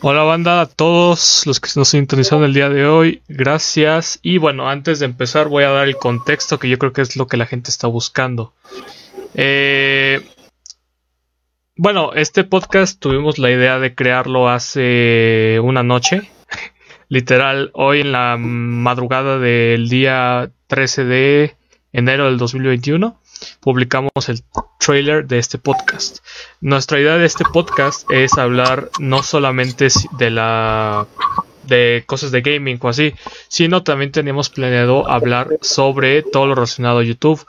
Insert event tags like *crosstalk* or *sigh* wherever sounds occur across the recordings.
Hola banda, a todos los que nos sintonizaron el día de hoy, gracias. Y bueno, antes de empezar voy a dar el contexto que yo creo que es lo que la gente está buscando. Eh, bueno, este podcast tuvimos la idea de crearlo hace una noche. *laughs* Literal, hoy en la madrugada del día 13 de enero del 2021 publicamos el trailer de este podcast. Nuestra idea de este podcast es hablar no solamente de la de cosas de gaming o así, sino también tenemos planeado hablar sobre todo lo relacionado a YouTube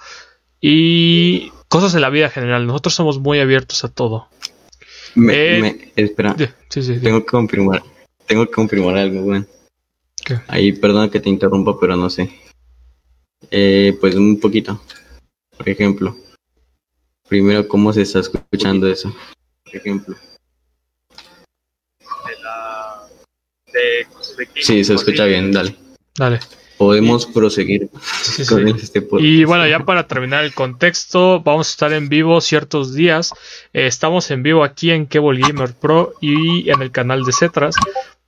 y cosas de la vida general. Nosotros somos muy abiertos a todo. Me, eh, espera, tengo que confirmar, tengo que confirmar algo, güey. Ahí, perdona que te interrumpa, pero no sé. Eh, pues un poquito. Por ejemplo, primero, ¿cómo se está escuchando eso? Por ejemplo. De la... De, sí, se escucha bien, dale. Dale. Podemos proseguir con este podcast. Y bueno, ya para terminar el contexto, vamos a estar en vivo ciertos días. Eh, estamos en vivo aquí en Cable Gamer Pro y en el canal de Cetras.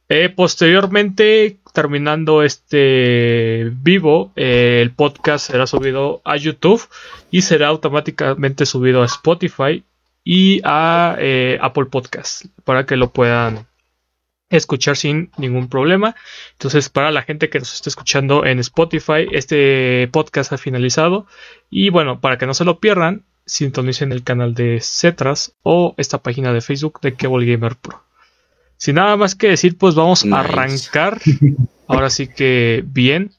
Eh, posteriormente, terminando este vivo, eh, el podcast será subido a YouTube y será automáticamente subido a Spotify y a eh, Apple Podcast para que lo puedan escuchar sin ningún problema. Entonces, para la gente que nos está escuchando en Spotify, este podcast ha finalizado. Y bueno, para que no se lo pierdan, sintonicen el canal de Cetras o esta página de Facebook de Cable Gamer Pro. Sin nada más que decir, pues vamos a arrancar. *laughs* Ahora sí que bien.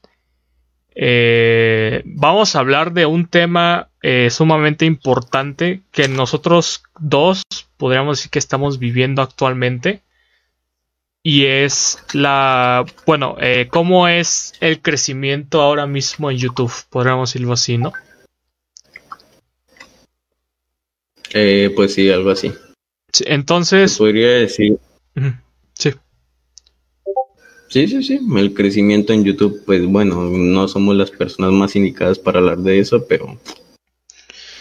Eh, vamos a hablar de un tema eh, sumamente importante que nosotros dos podríamos decir que estamos viviendo actualmente. Y es la, bueno, eh, cómo es el crecimiento ahora mismo en YouTube, podríamos decirlo así, ¿no? pues sí, algo así. entonces... Podría decir Sí. Sí, sí, sí. El crecimiento en YouTube, pues bueno, no somos las personas más indicadas para hablar de eso, pero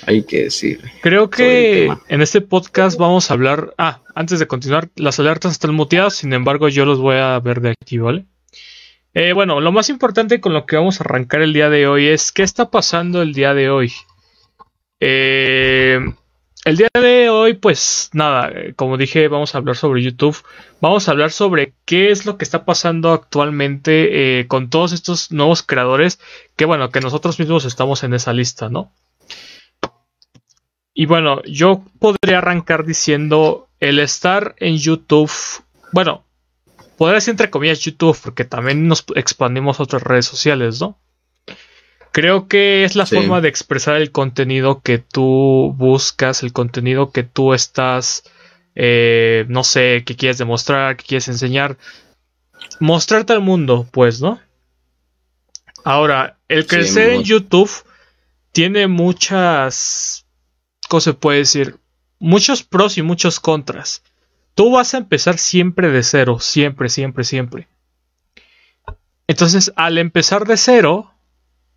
hay que decir. Creo que en este podcast vamos a hablar. Ah, antes de continuar, las alertas están muteadas, sin embargo, yo los voy a ver de aquí, ¿vale? Eh, bueno, lo más importante con lo que vamos a arrancar el día de hoy es qué está pasando el día de hoy. Eh, el día de hoy, pues nada, eh, como dije, vamos a hablar sobre YouTube. Vamos a hablar sobre qué es lo que está pasando actualmente eh, con todos estos nuevos creadores. Que bueno, que nosotros mismos estamos en esa lista, ¿no? Y bueno, yo podría arrancar diciendo el estar en YouTube. Bueno, podría decir entre comillas YouTube, porque también nos expandimos a otras redes sociales, ¿no? Creo que es la forma de expresar el contenido que tú buscas, el contenido que tú estás, eh, no sé, que quieres demostrar, que quieres enseñar. Mostrarte al mundo, pues, ¿no? Ahora, el crecer en YouTube tiene muchas, ¿cómo se puede decir? Muchos pros y muchos contras. Tú vas a empezar siempre de cero, siempre, siempre, siempre. Entonces, al empezar de cero,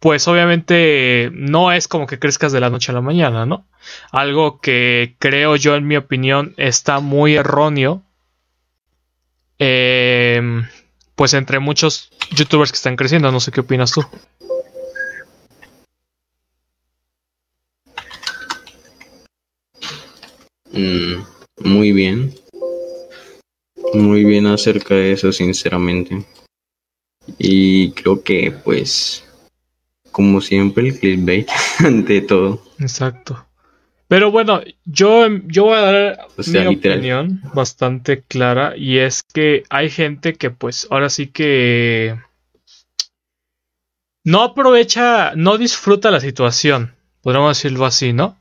pues obviamente no es como que crezcas de la noche a la mañana, ¿no? Algo que creo yo, en mi opinión, está muy erróneo. Em, pues entre muchos youtubers que están creciendo, no sé qué opinas tú. Mm, muy bien. Muy bien acerca de eso, sinceramente. Y creo que pues como siempre, el clickbait *laughs* ante todo. Exacto. Pero bueno, yo, yo voy a dar mi opinión bastante clara y es que hay gente que pues ahora sí que no aprovecha, no disfruta la situación, podríamos decirlo así, ¿no?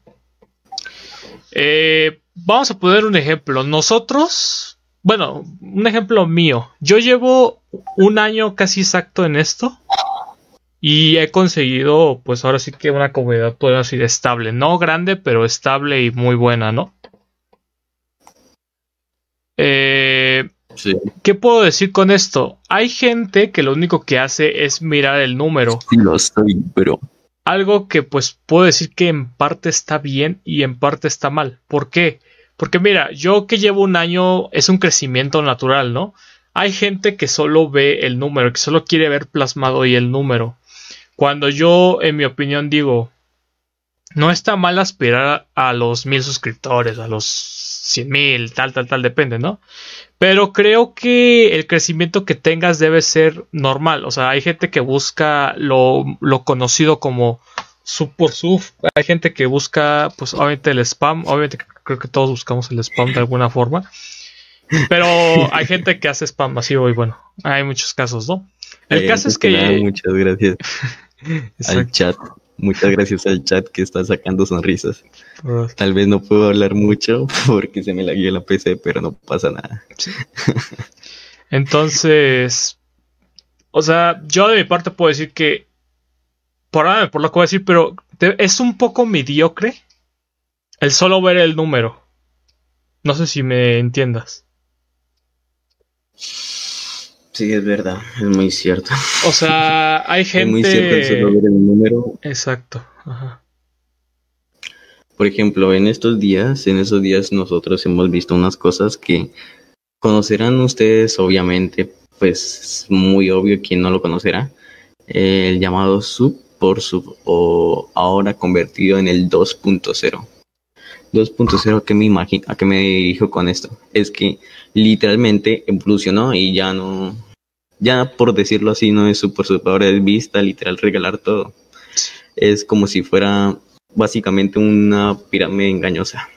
Eh, vamos a poner un ejemplo. Nosotros, bueno, un ejemplo mío. Yo llevo un año casi exacto en esto. Y he conseguido, pues ahora sí que una comunidad, puedo decir, estable. No grande, pero estable y muy buena, ¿no? Eh, sí. ¿Qué puedo decir con esto? Hay gente que lo único que hace es mirar el número. Sí, lo estoy, pero. Algo que pues puedo decir que en parte está bien y en parte está mal. ¿Por qué? Porque mira, yo que llevo un año es un crecimiento natural, ¿no? Hay gente que solo ve el número, que solo quiere ver plasmado y el número. Cuando yo, en mi opinión, digo, no está mal aspirar a los mil suscriptores, a los cien mil, tal, tal, tal, depende, ¿no? Pero creo que el crecimiento que tengas debe ser normal. O sea, hay gente que busca lo, lo conocido como sub por sub. Hay gente que busca, pues obviamente el spam. Obviamente creo que todos buscamos el spam de alguna forma. Pero *laughs* hay gente que hace spam masivo y bueno, hay muchos casos, ¿no? El caso es que... muchas gracias al chat. Muchas gracias al chat que está sacando sonrisas. Tal vez no puedo hablar mucho *laughs* porque se me la guió la PC, pero no pasa nada. Entonces, o sea, yo de mi parte puedo decir que por, por lo que voy a decir, pero es un poco mediocre el solo ver el número. No sé si me entiendas. Sí, es verdad, es muy cierto. O sea, *laughs* hay gente. Es muy cierto el solo ver el número. Exacto. Por ejemplo, en estos días, en esos días nosotros hemos visto unas cosas que conocerán ustedes, obviamente, pues muy obvio quien no lo conocerá. El llamado sub por sub o ahora convertido en el 2.0. 2.0 que me imagino, a qué me dirijo con esto, es que literalmente evolucionó y ya no, ya por decirlo así, no es super sub, ahora es vista, literal regalar todo. Es como si fuera básicamente una pirámide engañosa.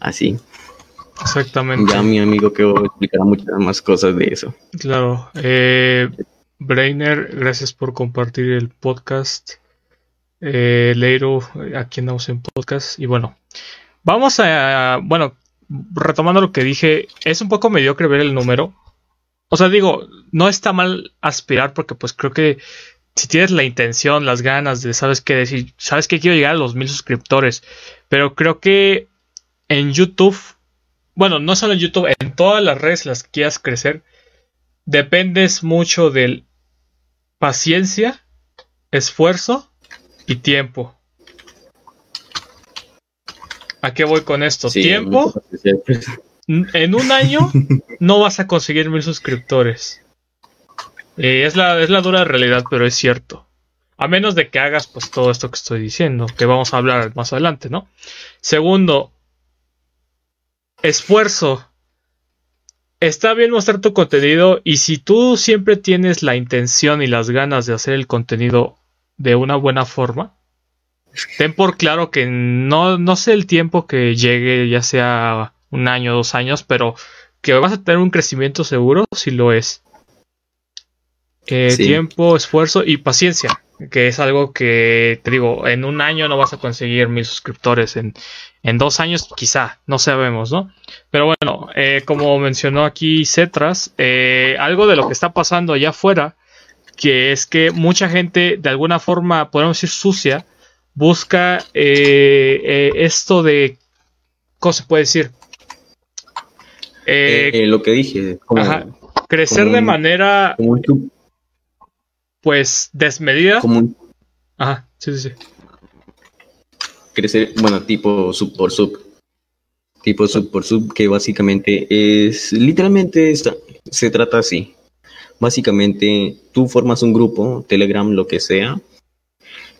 Así. Exactamente. Ya mi amigo que explicará muchas más cosas de eso. Claro. Eh, Brainer, gracias por compartir el podcast. Eh, Leiro, aquí andamos en podcast. Y bueno, vamos a. Bueno, retomando lo que dije, es un poco mediocre ver el número. O sea, digo, no está mal aspirar porque, pues creo que si tienes la intención, las ganas de, sabes qué decir, sabes que quiero llegar a los mil suscriptores. Pero creo que en YouTube, bueno, no solo en YouTube, en todas las redes las que quieras crecer, dependes mucho del paciencia, esfuerzo y tiempo. ¿A qué voy con esto? tiempo. En un año no vas a conseguir mil suscriptores. Eh, es, la, es la dura realidad, pero es cierto. A menos de que hagas pues todo esto que estoy diciendo, que vamos a hablar más adelante, ¿no? Segundo, esfuerzo está bien mostrar tu contenido y si tú siempre tienes la intención y las ganas de hacer el contenido de una buena forma, ten por claro que no, no sé el tiempo que llegue, ya sea un año, dos años, pero que vas a tener un crecimiento seguro si lo es. Eh, tiempo, esfuerzo y paciencia, que es algo que te digo, en un año no vas a conseguir mil suscriptores, en, en dos años quizá, no sabemos, ¿no? Pero bueno, eh, como mencionó aquí Cetras, eh, algo de lo que está pasando allá afuera, que es que mucha gente de alguna forma, podemos decir sucia, busca esto de, ¿cómo se puede decir? Lo que dije, crecer de manera, pues, desmedida. Ajá, sí, sí, sí crecer, bueno, tipo sub por sub. Tipo sub por sub, que básicamente es, literalmente está, se trata así. Básicamente, tú formas un grupo, Telegram, lo que sea,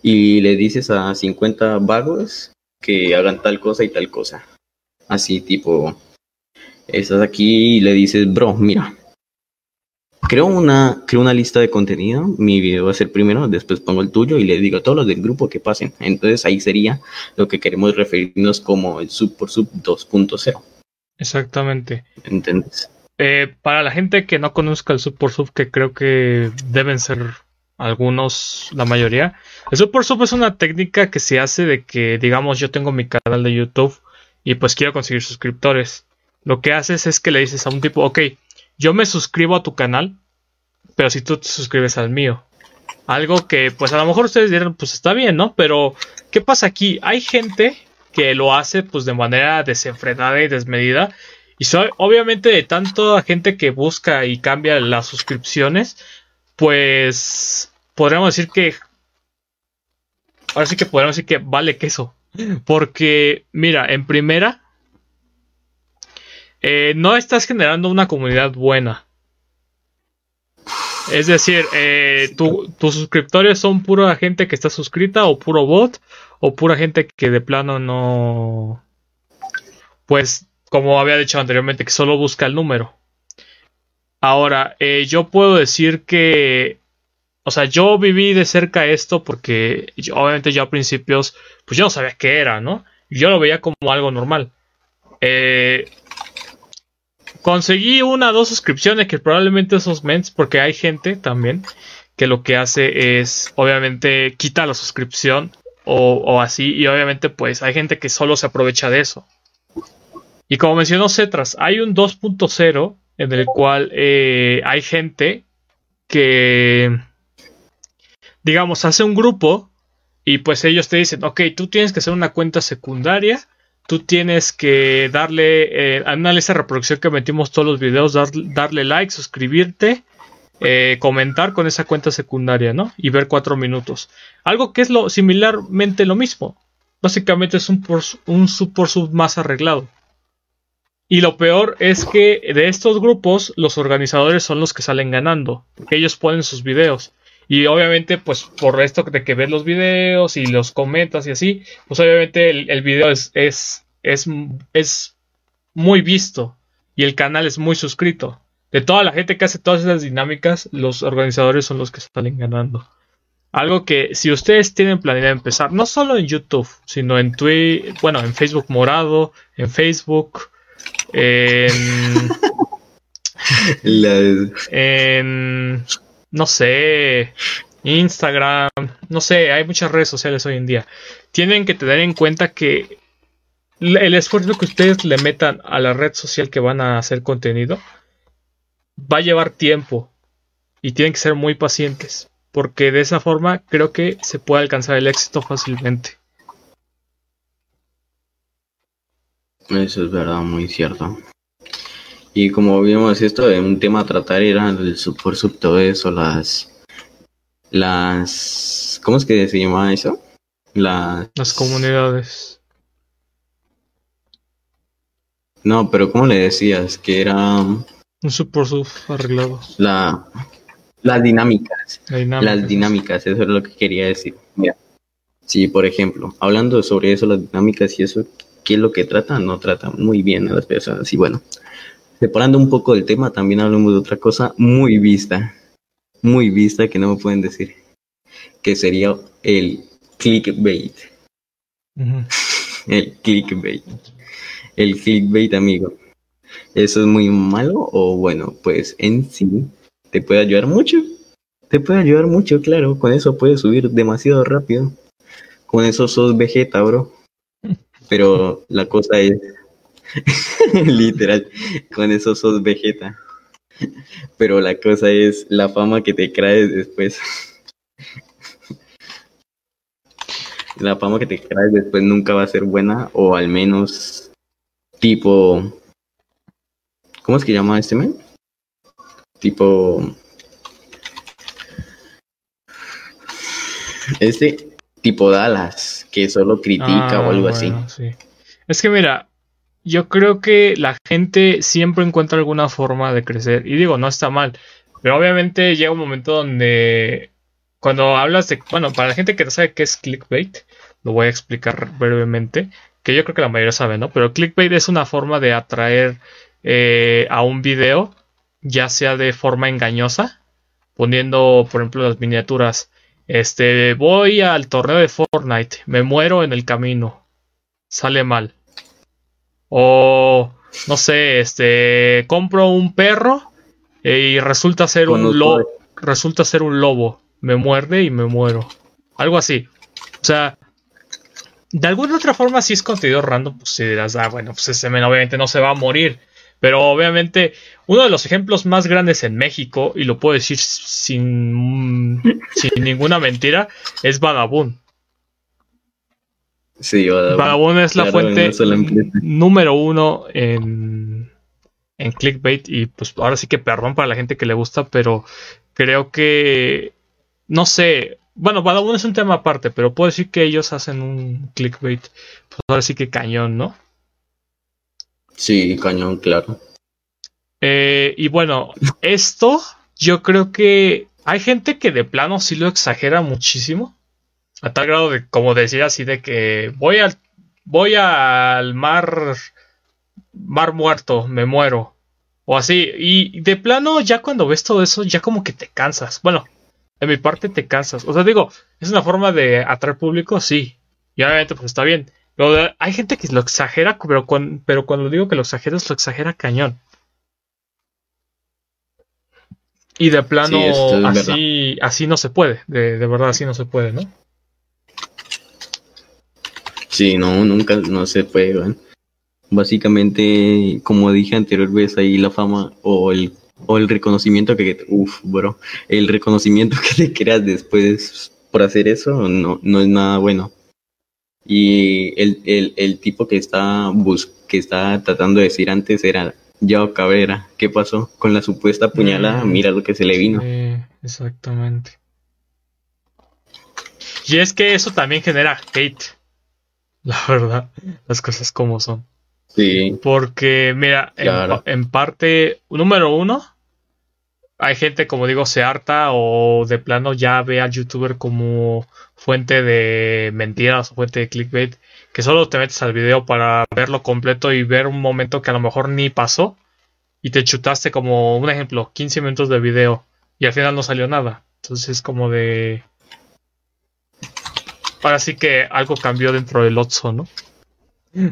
y le dices a 50 vagos que hagan tal cosa y tal cosa. Así, tipo, estás aquí y le dices, bro, mira, creo una, creo una lista de contenido, mi video va a ser primero, después pongo el tuyo y le digo a todos los del grupo que pasen. Entonces ahí sería lo que queremos referirnos como el sub por sub 2.0. Exactamente. ¿Entiendes? Eh, para la gente que no conozca el sub por sub, que creo que deben ser algunos, la mayoría, el sub por sub es una técnica que se hace de que, digamos, yo tengo mi canal de YouTube y pues quiero conseguir suscriptores. Lo que haces es que le dices a un tipo, ok, yo me suscribo a tu canal, pero si tú te suscribes al mío. Algo que, pues a lo mejor ustedes dirán, pues está bien, ¿no? Pero, ¿qué pasa aquí? Hay gente que lo hace, pues de manera desenfrenada y desmedida. Y obviamente, de tanta gente que busca y cambia las suscripciones, pues podríamos decir que. Ahora sí que podríamos decir que vale queso. Porque, mira, en primera, eh, no estás generando una comunidad buena. Es decir, eh, tus suscriptores son pura gente que está suscrita o puro bot o pura gente que de plano no... Pues, como había dicho anteriormente, que solo busca el número. Ahora, eh, yo puedo decir que... O sea, yo viví de cerca esto porque obviamente yo a principios, pues yo no sabía qué era, ¿no? Yo lo veía como algo normal. Eh, conseguí una o dos suscripciones que probablemente esos ments, porque hay gente también que lo que hace es, obviamente, quita la suscripción o, así, y obviamente, pues hay gente que solo se aprovecha de eso. Y como mencionó Cetras, hay un 2.0 en el cual eh, hay gente que, digamos, hace un grupo y pues ellos te dicen, ok, tú tienes que hacer una cuenta secundaria tú tienes que darle eh, a esa reproducción que metimos todos los videos, darle like, suscribirte, eh, comentar con esa cuenta secundaria, ¿no? Y ver cuatro minutos. Algo que es lo similarmente lo mismo. Básicamente es un, un sub por sub más arreglado. Y lo peor es que de estos grupos los organizadores son los que salen ganando, ellos ponen sus videos. Y obviamente, pues por esto de que ves los videos y los comentas y así, pues obviamente el, video es, es, es, es muy visto y el canal es muy suscrito. De toda la gente que hace todas esas dinámicas, los organizadores son los que salen ganando. Algo que si ustedes tienen planeado empezar, no solo en YouTube, sino en Twitter, bueno, en Facebook Morado, en Facebook, en, *laughs* en no sé, Instagram, no sé, hay muchas redes sociales hoy en día. Tienen que tener en cuenta que el esfuerzo que ustedes le metan a la red social que van a hacer contenido va a llevar tiempo y tienen que ser muy pacientes porque de esa forma creo que se puede alcanzar el éxito fácilmente. Eso es verdad, muy cierto. Y como vimos esto, un tema a tratar era el por sub todo eso, las las ¿cómo es que se llama eso? Las las comunidades. No, pero ¿cómo le decías? Que era un sub por sub arreglado. La las dinámicas, Las dinámicas, eso es lo que quería decir. Mira. Sí, por ejemplo, hablando sobre eso, las dinámicas y eso, ¿qué es lo que trata? No trata muy bien a las personas. Y bueno, Separando un poco del tema, también hablamos de otra cosa muy vista, muy vista que no me pueden decir, que sería el clickbait. El clickbait. El clickbait, amigo. ¿Eso es muy malo o bueno? Pues en sí te puede ayudar mucho. Te puede ayudar mucho, claro. Con eso puedes subir demasiado rápido. Con eso sos vegeta, bro. Pero la cosa es *laughs* Literal, con eso sos Vegeta. Pero la cosa es la fama que te traes después. *laughs* la fama que te traes después nunca va a ser buena, o al menos tipo. ¿Cómo es que llama este men? Tipo. Este tipo Dallas, que solo critica o algo ah, así. Es que mira, yo creo que la gente siempre encuentra alguna forma de crecer. Y digo, no está mal. Pero obviamente llega un momento donde cuando hablas de... Bueno, para la gente que no sabe qué es clickbait, lo voy a explicar brevemente. Que yo creo que la mayoría sabe, ¿no? Pero clickbait es una forma de atraer eh, a un video, ya sea de forma engañosa, poniendo, por ejemplo, las miniaturas. Este, voy al torneo de Fortnite, me muero en el camino, sale mal o, no sé, este, compro un perro y resulta ser un lobo. Resulta ser un lobo. Me muerde y me muero. Algo así. O sea, de alguna otra forma, si es contenido random, pues si dirás, ah, bueno, pues ese men obviamente no se va a morir. Pero obviamente, uno de los ejemplos más grandes en México, y lo puedo decir sin, sin ninguna mentira, es Vagabund. Sí, es la fuente número uno en, en clickbait y pues ahora sí que perdón para la gente que le gusta, pero creo que no sé, bueno, Badabun es un tema aparte, pero puedo decir que ellos hacen un clickbait, pues ahora sí que cañón, ¿no? Sí, cañón, claro. Eh, y bueno, esto yo creo que hay gente que de plano sí lo exagera muchísimo. A tal grado de, como decir así, de que voy al, voy al mar, mar muerto, me muero. O así. Y de plano, ya cuando ves todo eso, ya como que te cansas. Bueno, de mi parte te cansas. O sea, digo, es una forma de atraer público, sí. Y obviamente, pues está bien. Pero hay gente que lo exagera, pero, pero cuando digo que lo exagera, lo exagera cañón. Y de plano, así, así no se puede. De, de, verdad, así no se puede, ¿no? Sí, no, nunca, no se puede, Básicamente, como dije anteriormente, ahí la fama o el, o el reconocimiento que, uff, bro, el reconocimiento *laughs* que te creas después por hacer eso no, no es nada bueno. Y el, el, el tipo que está, bus que está tratando de decir antes era Yao Cabrera, ¿qué pasó con la supuesta puñalada? Mm. Mira lo que se le vino. exactamente. Y es que eso también genera hate. *laughs* La verdad, las cosas como son. Sí. Porque, mira, en, parte, número uno, hay gente, como digo, se harta o de plano ya ve al youtuber como fuente de mentiras o fuente de clickbait que solo te metes al video para verlo completo y ver un momento que a lo mejor ni pasó y te chutaste como un ejemplo 15 minutos de video y al final no salió nada entonces es como de ahora sí que algo cambió dentro del Otso no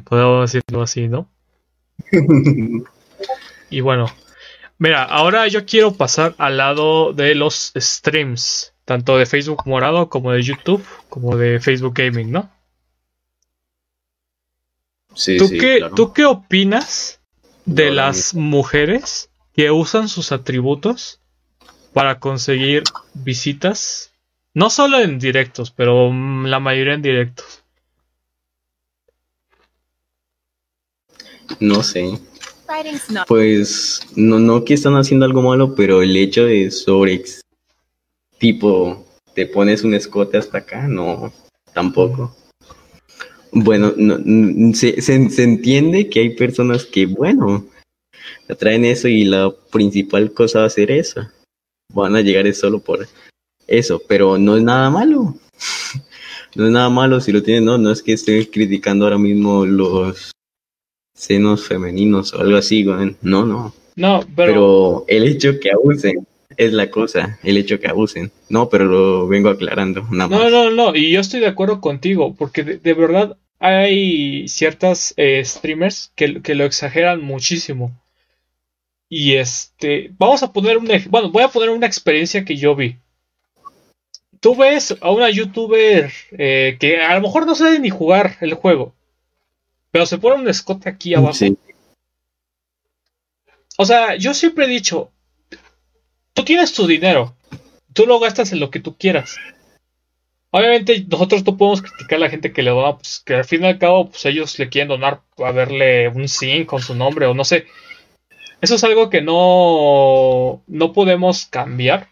podemos decirlo así no *laughs* y bueno mira ahora yo quiero pasar al lado de los streams tanto de Facebook Morado como de YouTube como de Facebook Gaming no ¿Tú, qué, ¿Tú qué opinas de las mujeres que usan sus atributos para conseguir visitas? No solo en directos, pero la mayoría en directos. No sé. Pues no, no que están haciendo algo malo, pero el hecho de sobre tipo te pones un escote hasta acá, no, tampoco. Bueno, se, se, entiende que hay personas que, bueno, traen eso y la principal cosa va a ser eso. Van a llegar solo por eso, pero no es nada malo. *laughs* no es nada malo si lo tienen, no, no es que esté criticando ahora mismo los senos femeninos o algo así, no, no. No, pero... pero el hecho que abusen es la cosa, el hecho que abusen. No, pero lo vengo aclarando. Nada no, no, no, y yo estoy de acuerdo contigo, porque de, verdad hay ciertas eh, streamers que, que, lo exageran muchísimo. Y este, vamos a poner un, bueno, voy a poner una experiencia que yo vi. Tú ves a una youtuber eh, que a lo mejor no sabe ni jugar el juego, pero se pone un escote aquí abajo. O sea, yo siempre he dicho, tú tienes tu dinero, tú lo gastas en lo que tú quieras. Obviamente nosotros no podemos criticar a la gente que le da, pues que al fin y al cabo, pues ellos le quieren donar a verle un sim con su nombre o no sé. Eso es algo que no, no podemos cambiar.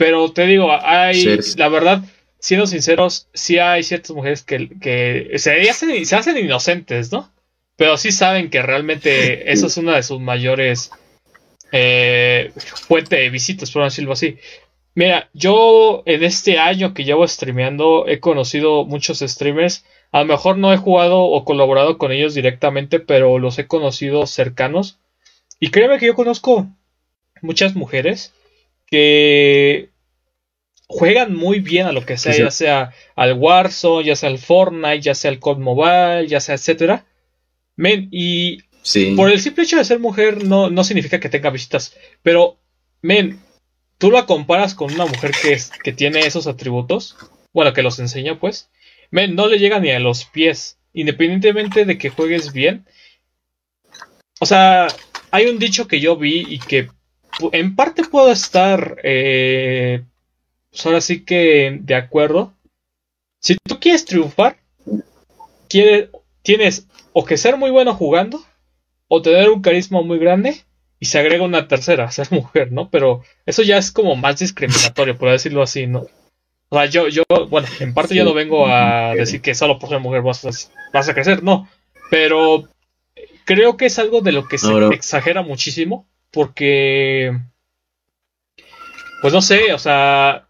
Pero te digo, hay, la verdad, siendo sinceros, sí hay ciertas mujeres que, que se, hacen, se hacen inocentes, ¿no? Pero sí saben que realmente *laughs* eso es una de sus mayores eh, fuente de visitas, por decirlo así. Mira, yo en este año que llevo streameando he conocido muchos streamers. A lo mejor no he jugado o colaborado con ellos directamente, pero los he conocido cercanos. Y créeme que yo conozco muchas mujeres que juegan muy bien a lo que sea, ya sea al Warzone, ya sea al Fortnite, ya sea al COD Mobile, ya sea etcétera. Men, y por el simple hecho de ser mujer no, no significa que tenga visitas. Pero, men, tú la comparas con una mujer que, es, que tiene esos atributos. Bueno, que los enseña, pues. Men, no le llega ni a los pies. Independientemente de que juegues bien. O sea, hay un dicho que yo vi y que en parte puedo estar. Eh, pues ahora sí que de acuerdo. Si tú quieres triunfar, quieres, tienes o que ser muy bueno jugando o tener un carisma muy grande y se agrega una tercera, *laughs* ser mujer, ¿no? Pero eso ya es como más discriminatorio, por decirlo así, ¿no? O sea, yo, yo, bueno, en parte yo no vengo a decir que solo por ser mujer vas a, vas a crecer, no. Pero creo que es algo de lo que se exagera muchísimo, porque, pues no sé, o sea,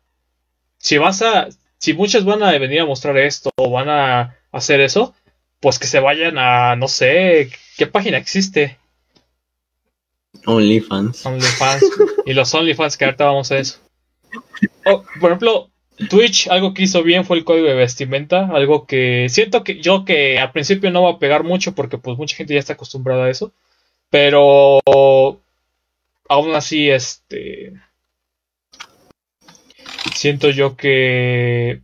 si vas a, si muchas van a venir a mostrar esto o van a hacer eso, pues que se vayan a, no sé, ¿qué página existe? OnlyFans. OnlyFans. y los OnlyFans, que ahorita vamos a eso. Oh, por ejemplo, Twitch, algo que hizo bien fue el código de vestimenta, algo que siento que yo que al principio no va a pegar mucho porque pues mucha gente ya está acostumbrada a eso, pero aún así este siento yo que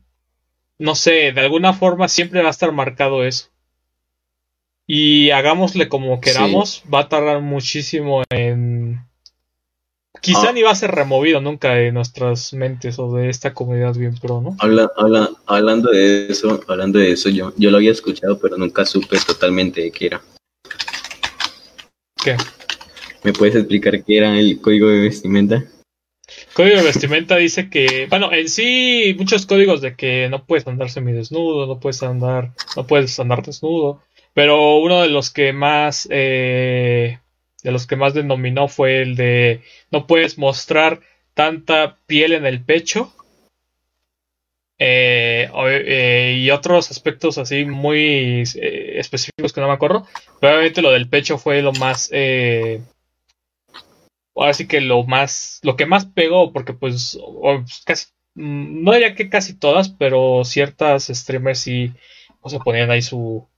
no sé, de alguna forma siempre va a estar marcado eso. Y hagámosle como queramos, va a tardar muchísimo en Quizá ah. ni va a ser removido nunca de nuestras mentes o de esta comunidad bien pro, ¿no? Habla, hablando de eso, hablando de eso, yo, yo lo había escuchado, pero nunca supe totalmente de qué era. ¿Qué? ¿Me puedes explicar qué era el código de vestimenta? Código de vestimenta dice que, bueno, en sí muchos códigos de que no puedes andar semidesnudo, no puedes andar, no puedes andar desnudo, pero uno de los que más eh, de los que más denominó fue el de no puedes mostrar tanta piel en el pecho. Eh, eh, y otros aspectos así muy eh, específicos que no me acuerdo. Probablemente lo del pecho fue lo más. Ahora sí que lo más. Lo que más pegó, porque pues. casi. Mm, no diría que casi todas, pero ciertas streamers sí. O se ponían ahí su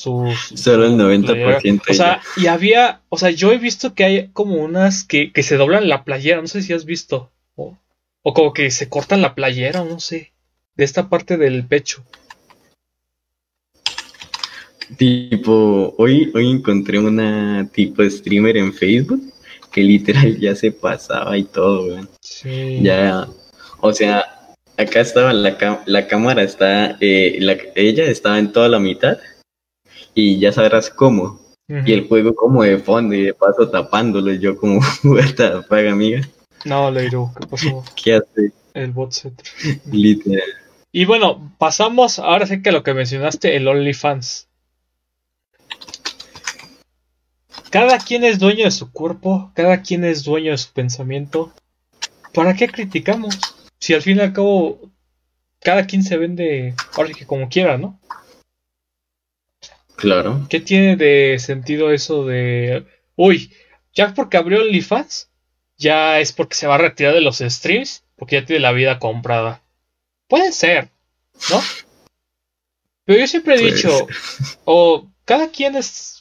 Solo el 90%. O sea, y había, o sea, yo he visto que hay como unas que, se doblan la playera, no sé si has visto. O, como que se cortan la playera, no sé. De esta parte del pecho. Tipo, hoy, hoy encontré una tipo streamer en Facebook que literal ya se pasaba y todo, weón. Sí. Ya, o sea, acá estaba la, la cámara, está, eh, ella estaba en toda la mitad y ya sabrás cómo. Y el juego como de fondo y de paso tapándolo. Yo como, *laughs* vuelta paga amiga. No, Leiro, ¿qué pasó? ¿Qué hace? El bot set. *laughs* Literal. Y bueno, pasamos ahora sé que lo que mencionaste, el OnlyFans. Cada quien es dueño de su cuerpo, cada quien es dueño de su pensamiento. ¿Para qué criticamos? Si al fin y al cabo cada quien se vende ahora que como quiera, ¿no? Claro. ¿Qué tiene de sentido eso de, uy, ya porque abrió OnlyFans, ya es porque se va a retirar de los streams, porque ya tiene la vida comprada? Puede ser, ¿no? Pero yo siempre he dicho, o cada quien es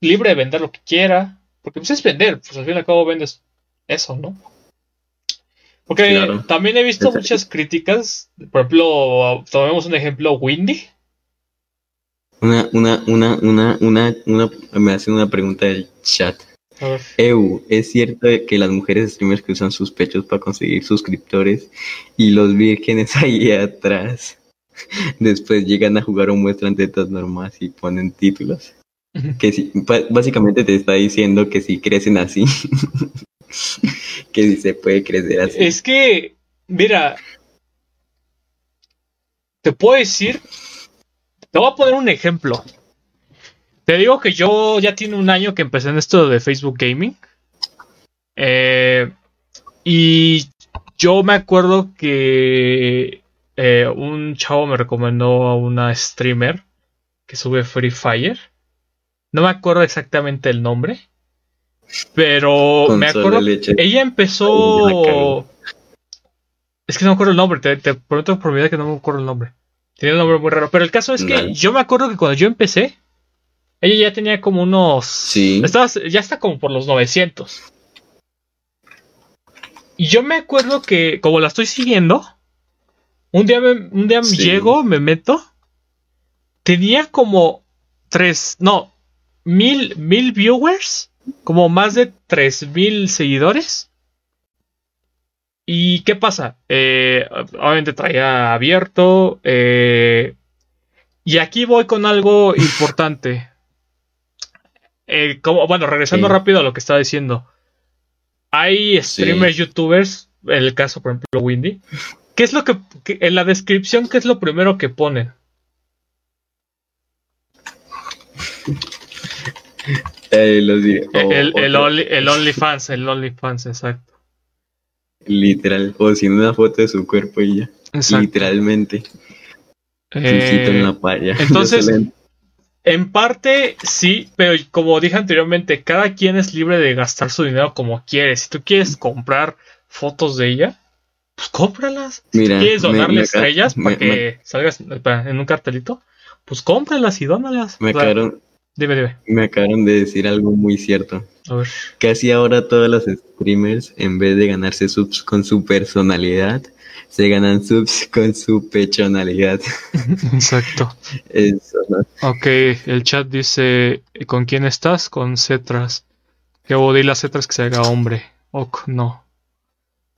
libre de vender lo que quiera, porque pues es vender, pues al fin y al cabo vendes eso, ¿no? Porque también he visto muchas críticas, por ejemplo, tomemos un ejemplo, Windy, una, una, una, una, una, una, me hacen una pregunta del chat. Eu, ¿es cierto que las mujeres streamers que usan sus pechos para conseguir suscriptores y los vírgenes *laughs* ahí atrás después llegan a jugar o muestran tetas normales y ponen títulos? *laughs* Que si, básicamente te está diciendo que si crecen así, *laughs* que si se puede crecer así. Es que, mira, te puedo decir te voy a poner un ejemplo. Te digo que yo ya tiene un año que empecé en esto de Facebook Gaming. Eh, y yo me acuerdo que eh, un chavo me recomendó a una streamer que sube Free Fire. No me acuerdo exactamente el nombre. Pero me acuerdo. Ella empezó. Es que no me acuerdo el nombre. Te, te prometo por mi vida que no me acuerdo el nombre. Tiene un nombre muy raro. Pero el caso es que yo me acuerdo que cuando yo empecé, ella ya tenía como unos. Sí. ya está como por los 900. Y yo me acuerdo que, como la estoy siguiendo, un día, me, un día llego, me meto. Tenía como tres. No, mil, mil viewers. Como más de tres mil seguidores. ¿Y qué pasa? Eh, obviamente traía abierto. Eh, y aquí voy con algo *laughs* importante. Eh, como, bueno, regresando rápido a lo que estaba diciendo. Hay streamers, youtubers, en el caso, por ejemplo, Windy. ¿Qué es lo que, en la descripción, qué es lo primero que ponen? Eh, el, el, el OnlyFans, el OnlyFans, exacto. Literal, o sin una foto de su cuerpo y ya. Literalmente. Eh, *laughs* entonces, en parte sí, pero como dije anteriormente, cada quien es libre de gastar su dinero como quiere. Si tú quieres comprar fotos de ella, pues cómpralas. si quieres donarle estrellas para que salgas en un cartelito, pues cómpralas y dónalas. Me acabaron, dime, dime. Me acabaron de decir algo muy cierto. A ver. Casi ahora todos los streamers, en vez de ganarse subs con su personalidad, se ganan subs con su pechonalidad. *laughs* Exacto. Eso, Ok, el chat dice, ¿con quién estás? Con Cetras. Que di las Cetras que se haga hombre. Ok, no.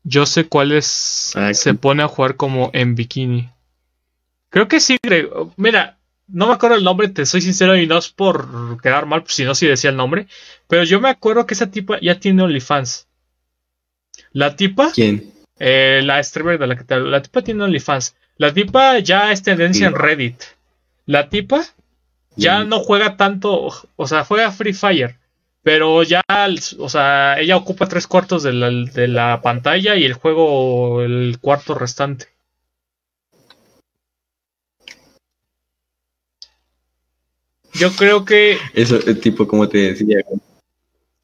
Yo sé cuál es. Ah, se pone a jugar como en bikini. Creo que sí, Mira, no me acuerdo el nombre, te soy sincero y no es por quedar mal, pues si no, si decía el nombre. Pero yo me acuerdo que esa tipa ya tiene OnlyFans. La tipa. ¿Quién? Eh, la streamer de la que te La tipa tiene OnlyFans. La tipa ya es tendencia en Reddit. La tipa ya no juega tanto, o sea, juega Free Fire. Pero ya, o sea, ella ocupa tres cuartos de la, de la pantalla y el juego el cuarto restante. Yo creo que. Eso, es tipo, como te decía.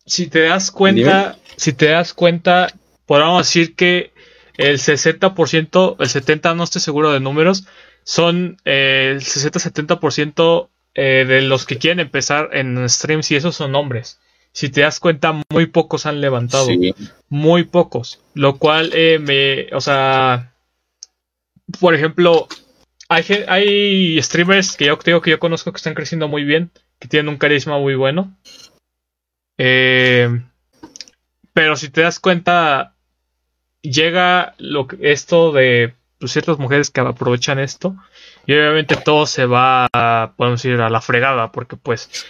Si te das cuenta, si te das cuenta, podemos decir que el 60%, el 70%, no estoy seguro de números, son eh, el 60-70% eh, de los que quieren empezar en streams y esos son hombres. Si te das cuenta, muy pocos han levantado. Muy pocos. Lo cual eh, me, o sea, por ejemplo, hay, hay streamers que yo creo que yo conozco que están creciendo muy bien, que tienen un carisma muy bueno. pero si te das cuenta, llega lo esto de pues, ciertas mujeres que aprovechan esto y obviamente todo se va, a, podemos ir a la fregada porque pues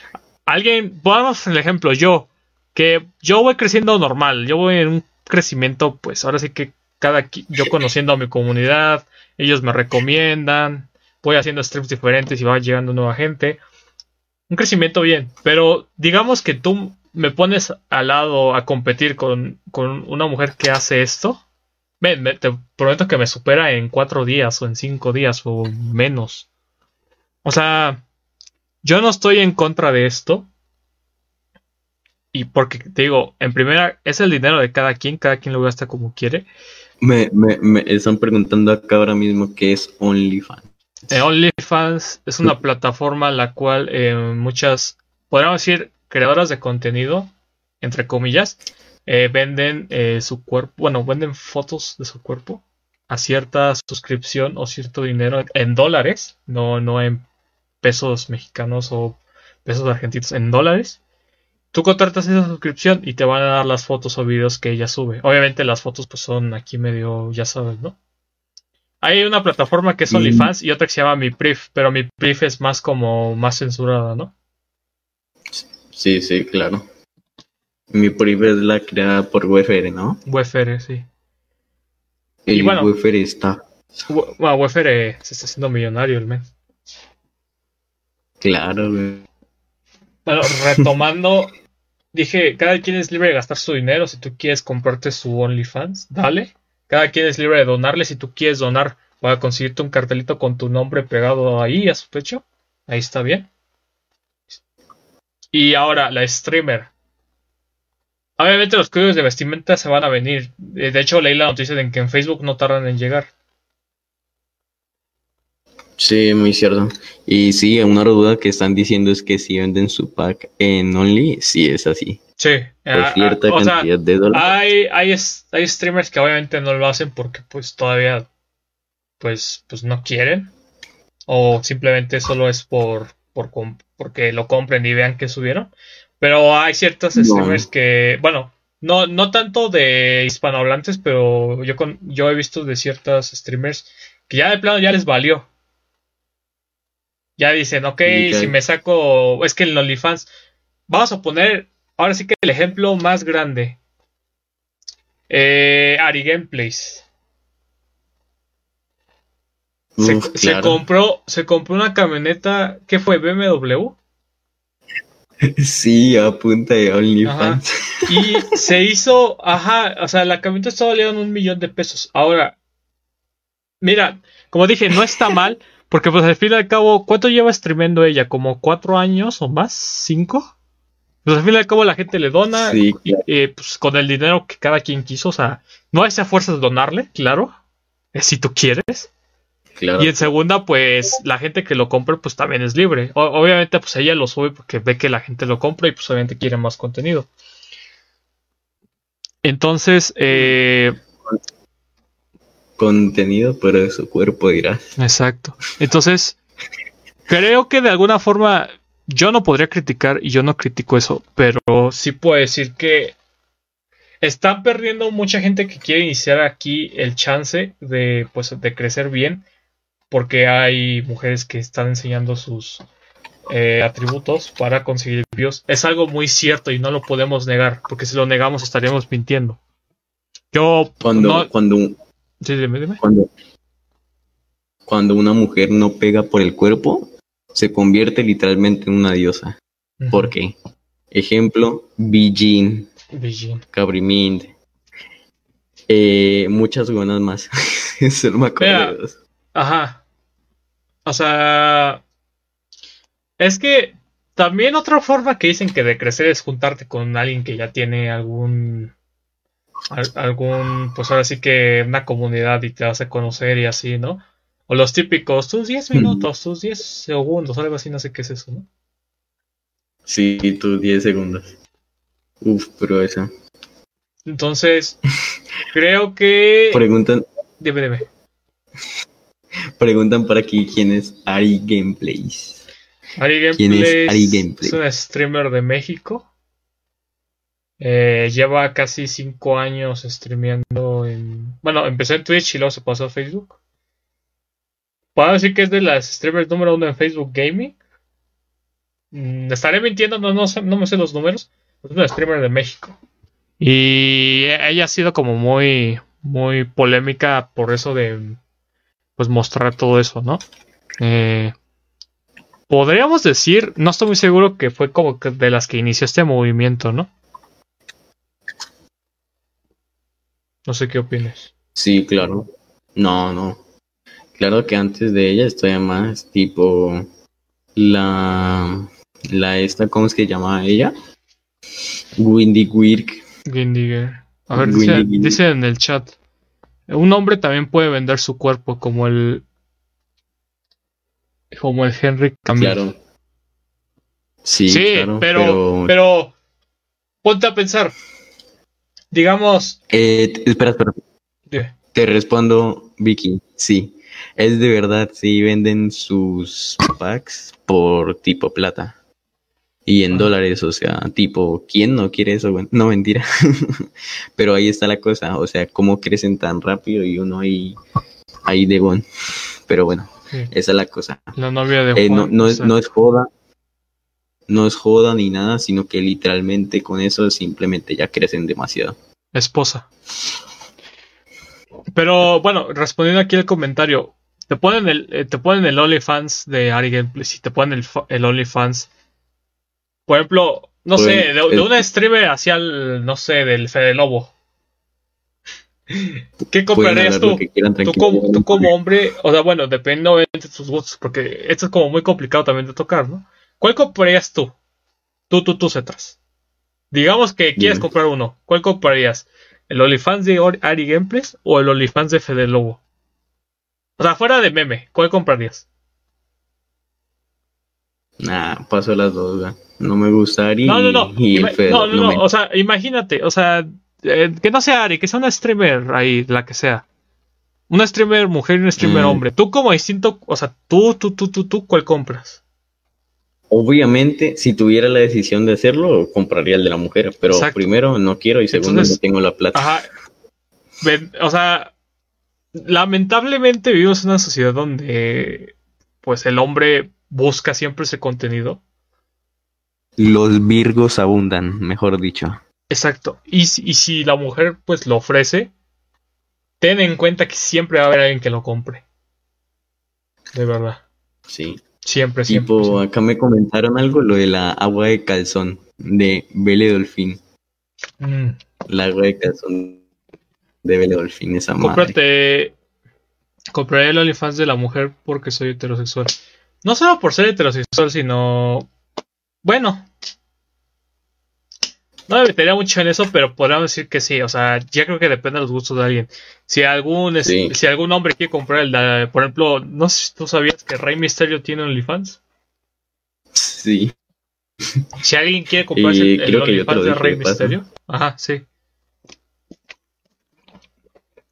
alguien, pongamos el ejemplo, yo, que yo voy creciendo normal, yo voy en un crecimiento pues ahora sí que cada yo conociendo a mi comunidad, ellos me recomiendan, voy haciendo streams diferentes y va llegando nueva gente. Un crecimiento bien, pero digamos que tú me pones al lado a competir con, con una mujer que hace esto, te prometo que me supera en cuatro días o en cinco días o menos. O sea, yo no estoy en contra de esto. Y porque te digo, en primera, es el dinero de cada quien, cada quien lo gasta como quiere. Me, me, están preguntando acá ahora mismo qué es OnlyFans. Eh, OnlyFans es una plataforma la cual eh, muchas, podríamos decir, creadoras de contenido, entre comillas, eh, venden eh, su cuerpo, bueno, venden fotos de su cuerpo a cierta suscripción o cierto dinero en dólares, no, no en pesos mexicanos o pesos argentinos, en dólares. Tú contratas esa suscripción y te van a dar las fotos o videos que ella sube. Obviamente las fotos pues son aquí medio, ya sabes, ¿no? Hay una plataforma que es OnlyFans y otra que se llama Mi Prif, pero Mi Prif es más como más censurada, ¿no? Sí, sí, claro. Mi priva es la creada por WFR, ¿no? WFR, sí. y bueno, WFR está. Bueno, WFR se está haciendo millonario el mes. Claro, güey. Bueno, retomando, *laughs* dije, cada quien es libre de gastar su dinero. Si tú quieres comprarte su OnlyFans, dale. Cada quien es libre de donarle. Si tú quieres donar, voy a conseguirte un cartelito con tu nombre pegado ahí a su pecho. Ahí está bien. Y ahora, la streamer. Obviamente los códigos de vestimenta se van a venir. Eh, de hecho, leí la noticia de que en Facebook no tardan en llegar. Sí, muy cierto. Y sí, una duda que están diciendo es que si venden su pack en Only, sí es así. Sí. Por cierta ah, cantidad de dólares. Hay, hay, hay streamers que obviamente no lo hacen porque pues todavía pues, pues no quieren. O simplemente solo es por, por porque lo compren y vean que subieron. Pero hay ciertos streamers que, bueno, no, no tanto de hispanohablantes, pero yo, con, yo he visto de ciertos streamers que ya de plano ya les valió. Ya dicen, ok, si me saco, es que el OnlyFans, vamos a poner, ahora sí que el ejemplo más grande. Eh, Ari Gameplays. Se, se, compró, se compró una camioneta, ¿qué fue? BMW. Sí, a punta de OnlyFans. Y se hizo, ajá, o sea, la camioneta estaba valiendo un millón de pesos. Ahora, mira, como dije, no está mal, porque pues al fin y al cabo, ¿cuánto lleva streamendo ella? ¿Como cuatro años o más? ¿Cinco? Pues al fin y al cabo la gente le dona y, eh, pues con el dinero que cada quien quiso, o sea, no hay esa fuerza de donarle, claro, si tú quieres. Y en segunda, pues la gente que lo compre, pues también es libre. obviamente, pues ella lo sube porque ve que la gente lo compra y pues obviamente quiere más contenido. Entonces, eh, contenido, pero de su cuerpo dirás. Exacto. Entonces, creo que de alguna forma yo no podría criticar y yo no critico eso, pero sí puedo decir que están perdiendo mucha gente que quiere iniciar aquí el chance de pues de crecer bien porque hay mujeres que están enseñando sus eh, atributos para conseguir views. Es algo muy cierto y no lo podemos negar, porque si lo negamos estaríamos mintiendo. Yo cuando cuando sí, dime, dime. cuando cuando una mujer no pega por el cuerpo, se convierte literalmente en una diosa. ¿Por qué? Ejemplo, Bijin, Cabrimint, eh, muchas buenas más. Solo me acuerdo Ajá. O sea, es que también otra forma que dicen que de crecer es juntarte con alguien que ya tiene algún algún pues ahora sí que una comunidad y te hace conocer y así, ¿no? O los típicos, tus 10 minutos, tus 10 segundos, algo así, no sé qué es eso, ¿no? Sí, tus 10 segundos. Uf, pero esa. Entonces, *laughs* creo que. Preguntan. Dime, dime. Preguntan por aquí quién es Ari Gameplays. Ari Gameplays ¿Quién es Ari Gameplays? Es un streamer de México. Eh, lleva casi 5 años streameando en. Bueno, empezó en Twitch y luego se pasó a Facebook. Puedo decir que es de las streamers número uno en Facebook Gaming. Mm, estaré mintiendo, no, no, no me sé los números. Es una streamer de México. Y ella ha sido como muy, muy polémica por eso de pues mostrar todo eso, ¿no? Eh, podríamos decir, no estoy muy seguro que fue como de las que inició este movimiento, ¿no? No sé qué opinas. Sí, claro. No, no. Claro que antes de ella estoy más tipo la la esta, ¿cómo es que llamaba ella? Windy Wirk. Windy A ver, dice, en el chat. Un hombre también puede vender su cuerpo como el como el Henry Cavill. Claro. Sí, pero, pero, pero ponte a pensar. Digamos. Eh, espera, espera. Te respondo, Vicky. Sí. Es de verdad, sí venden sus packs por tipo plata. Y en dólares, o sea, tipo, ¿quién no quiere eso? no, mentira. *laughs* Pero ahí está la cosa, o sea, cómo crecen tan rápido y uno ahí, ahí de bon. Pero bueno, esa es la cosa. La novia de eh, no, no, es, no es joda, no es joda ni nada, sino que literalmente con eso simplemente ya crecen demasiado. Esposa. Pero bueno, respondiendo aquí al comentario, te ponen el, eh, te ponen el OnlyFans de Ari Gameplay, si te ponen el, el OnlyFans por ejemplo, no sé, de, una streamer hacia el, no sé, del Fede Lobo. ¿Qué comprarías tú? Tú como, tú como, hombre, o sea, bueno, depende de tus gustos, porque esto es como muy complicado también de tocar, ¿no? ¿Cuál comprarías tú? Tú, tú, tú, Cetras. Digamos que quieres comprar uno. ¿Cuál comprarías? ¿El OnlyFans de Ari Gameplays o el OnlyFans de Fede Lobo? O sea, fuera de meme, ¿cuál comprarías? Nah, paso las dos, güey. No me gusta Ari no, no, no. y el No, no, no. O sea, imagínate, o sea, eh, que no sea Ari, que sea una streamer ahí, la que sea. Una streamer mujer y un streamer mm. hombre. Tú como distinto, o sea, tú, tú, tú, tú, tú, ¿cuál compras? Obviamente, si tuviera la decisión de hacerlo, compraría el de la mujer. Pero primero no quiero y segundo no tengo la plata. Ajá. O sea, lamentablemente vivimos en una sociedad donde, pues, el hombre busca siempre ese contenido. Los virgos abundan, mejor dicho. Exacto. Y, y si la mujer pues lo ofrece, ten en cuenta que siempre va a haber alguien que lo compre. De verdad. Sí. Siempre, siempre. Tipo, acá me comentaron algo, lo de la agua de calzón de Belle Dolphin. Mm. La agua de calzón de Belle Dolphin, esa madre. Cómprate. Compraré el OnlyFans de la mujer porque soy heterosexual. No solo por ser heterosexual, sino. Bueno, no me metería mucho en eso, pero podríamos decir que sí. O sea, ya creo que depende de los gustos de alguien. Si algún, si algún hombre quiere comprar el, por ejemplo, no sé si tú sabías que Rey Mysterio tiene OnlyFans. Sí. Si alguien quiere comprar el, el OnlyFans de Rey Mysterio. Ajá, sí.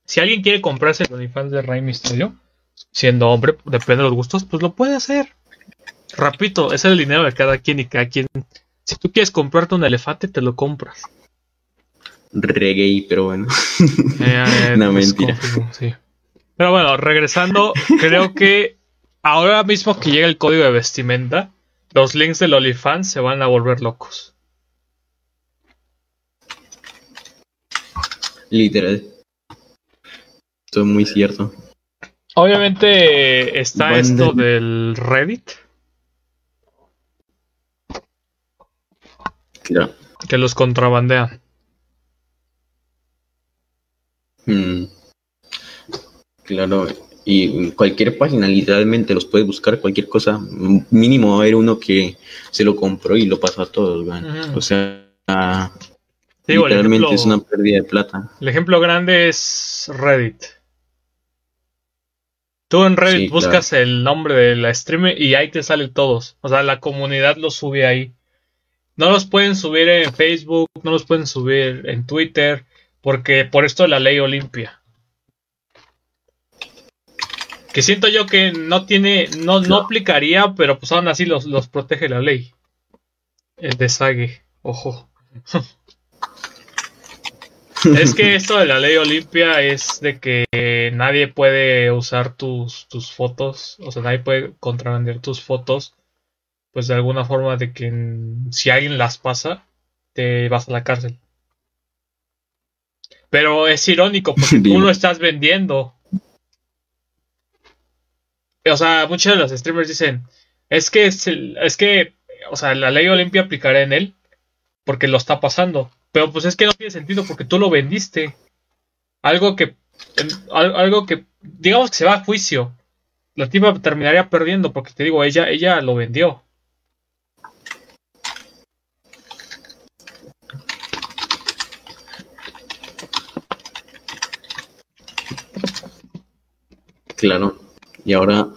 Si alguien quiere comprarse el OnlyFans de Rey Mysterio, siendo hombre, depende de los gustos, pues lo puede hacer. Repito, es el dinero de cada quien y cada quien si tú quieres comprarte un elefante, te lo compras. Reggae, pero bueno. Eh, eh, *laughs* no, pues, mentira. Pero bueno, regresando, creo que ahora mismo que llega el código de vestimenta, los links del OnlyFans se van a volver locos. Literal. Esto es muy cierto. Obviamente está esto del Reddit. Que los contrabandean. Mm. Claro, y cualquier página literalmente los puedes buscar, cualquier cosa. Mínimo va a haber uno que se lo compró y lo pasó a todos, O sea, literalmente es una pérdida de plata. El ejemplo grande es Reddit. Tú en Reddit buscas el nombre de la streamer y ahí te salen todos. O sea, la comunidad lo sube ahí. No los pueden subir en Facebook, no los pueden subir en Twitter, porque por esto la ley Olimpia. Que siento yo que no tiene, no, no aplicaría, pero pues aún así los, los protege la ley. El desague, ojo. *laughs* es que esto de la ley Olimpia es de que nadie puede usar tus, tus fotos, o sea, nadie puede contrabandear tus fotos pues de alguna forma de que si alguien las pasa, te vas a la cárcel. Pero es irónico *laughs* porque tú lo estás vendiendo. O sea, muchos de los streamers dicen, es que es, que, o sea, la ley Olimpia aplicará en él porque lo está pasando. Pero pues es que no tiene sentido porque tú lo vendiste. Algo que, algo que, digamos que se va a juicio. La tipa terminaría perdiendo porque te digo, ella, ella lo vendió. Claro. Y ahora,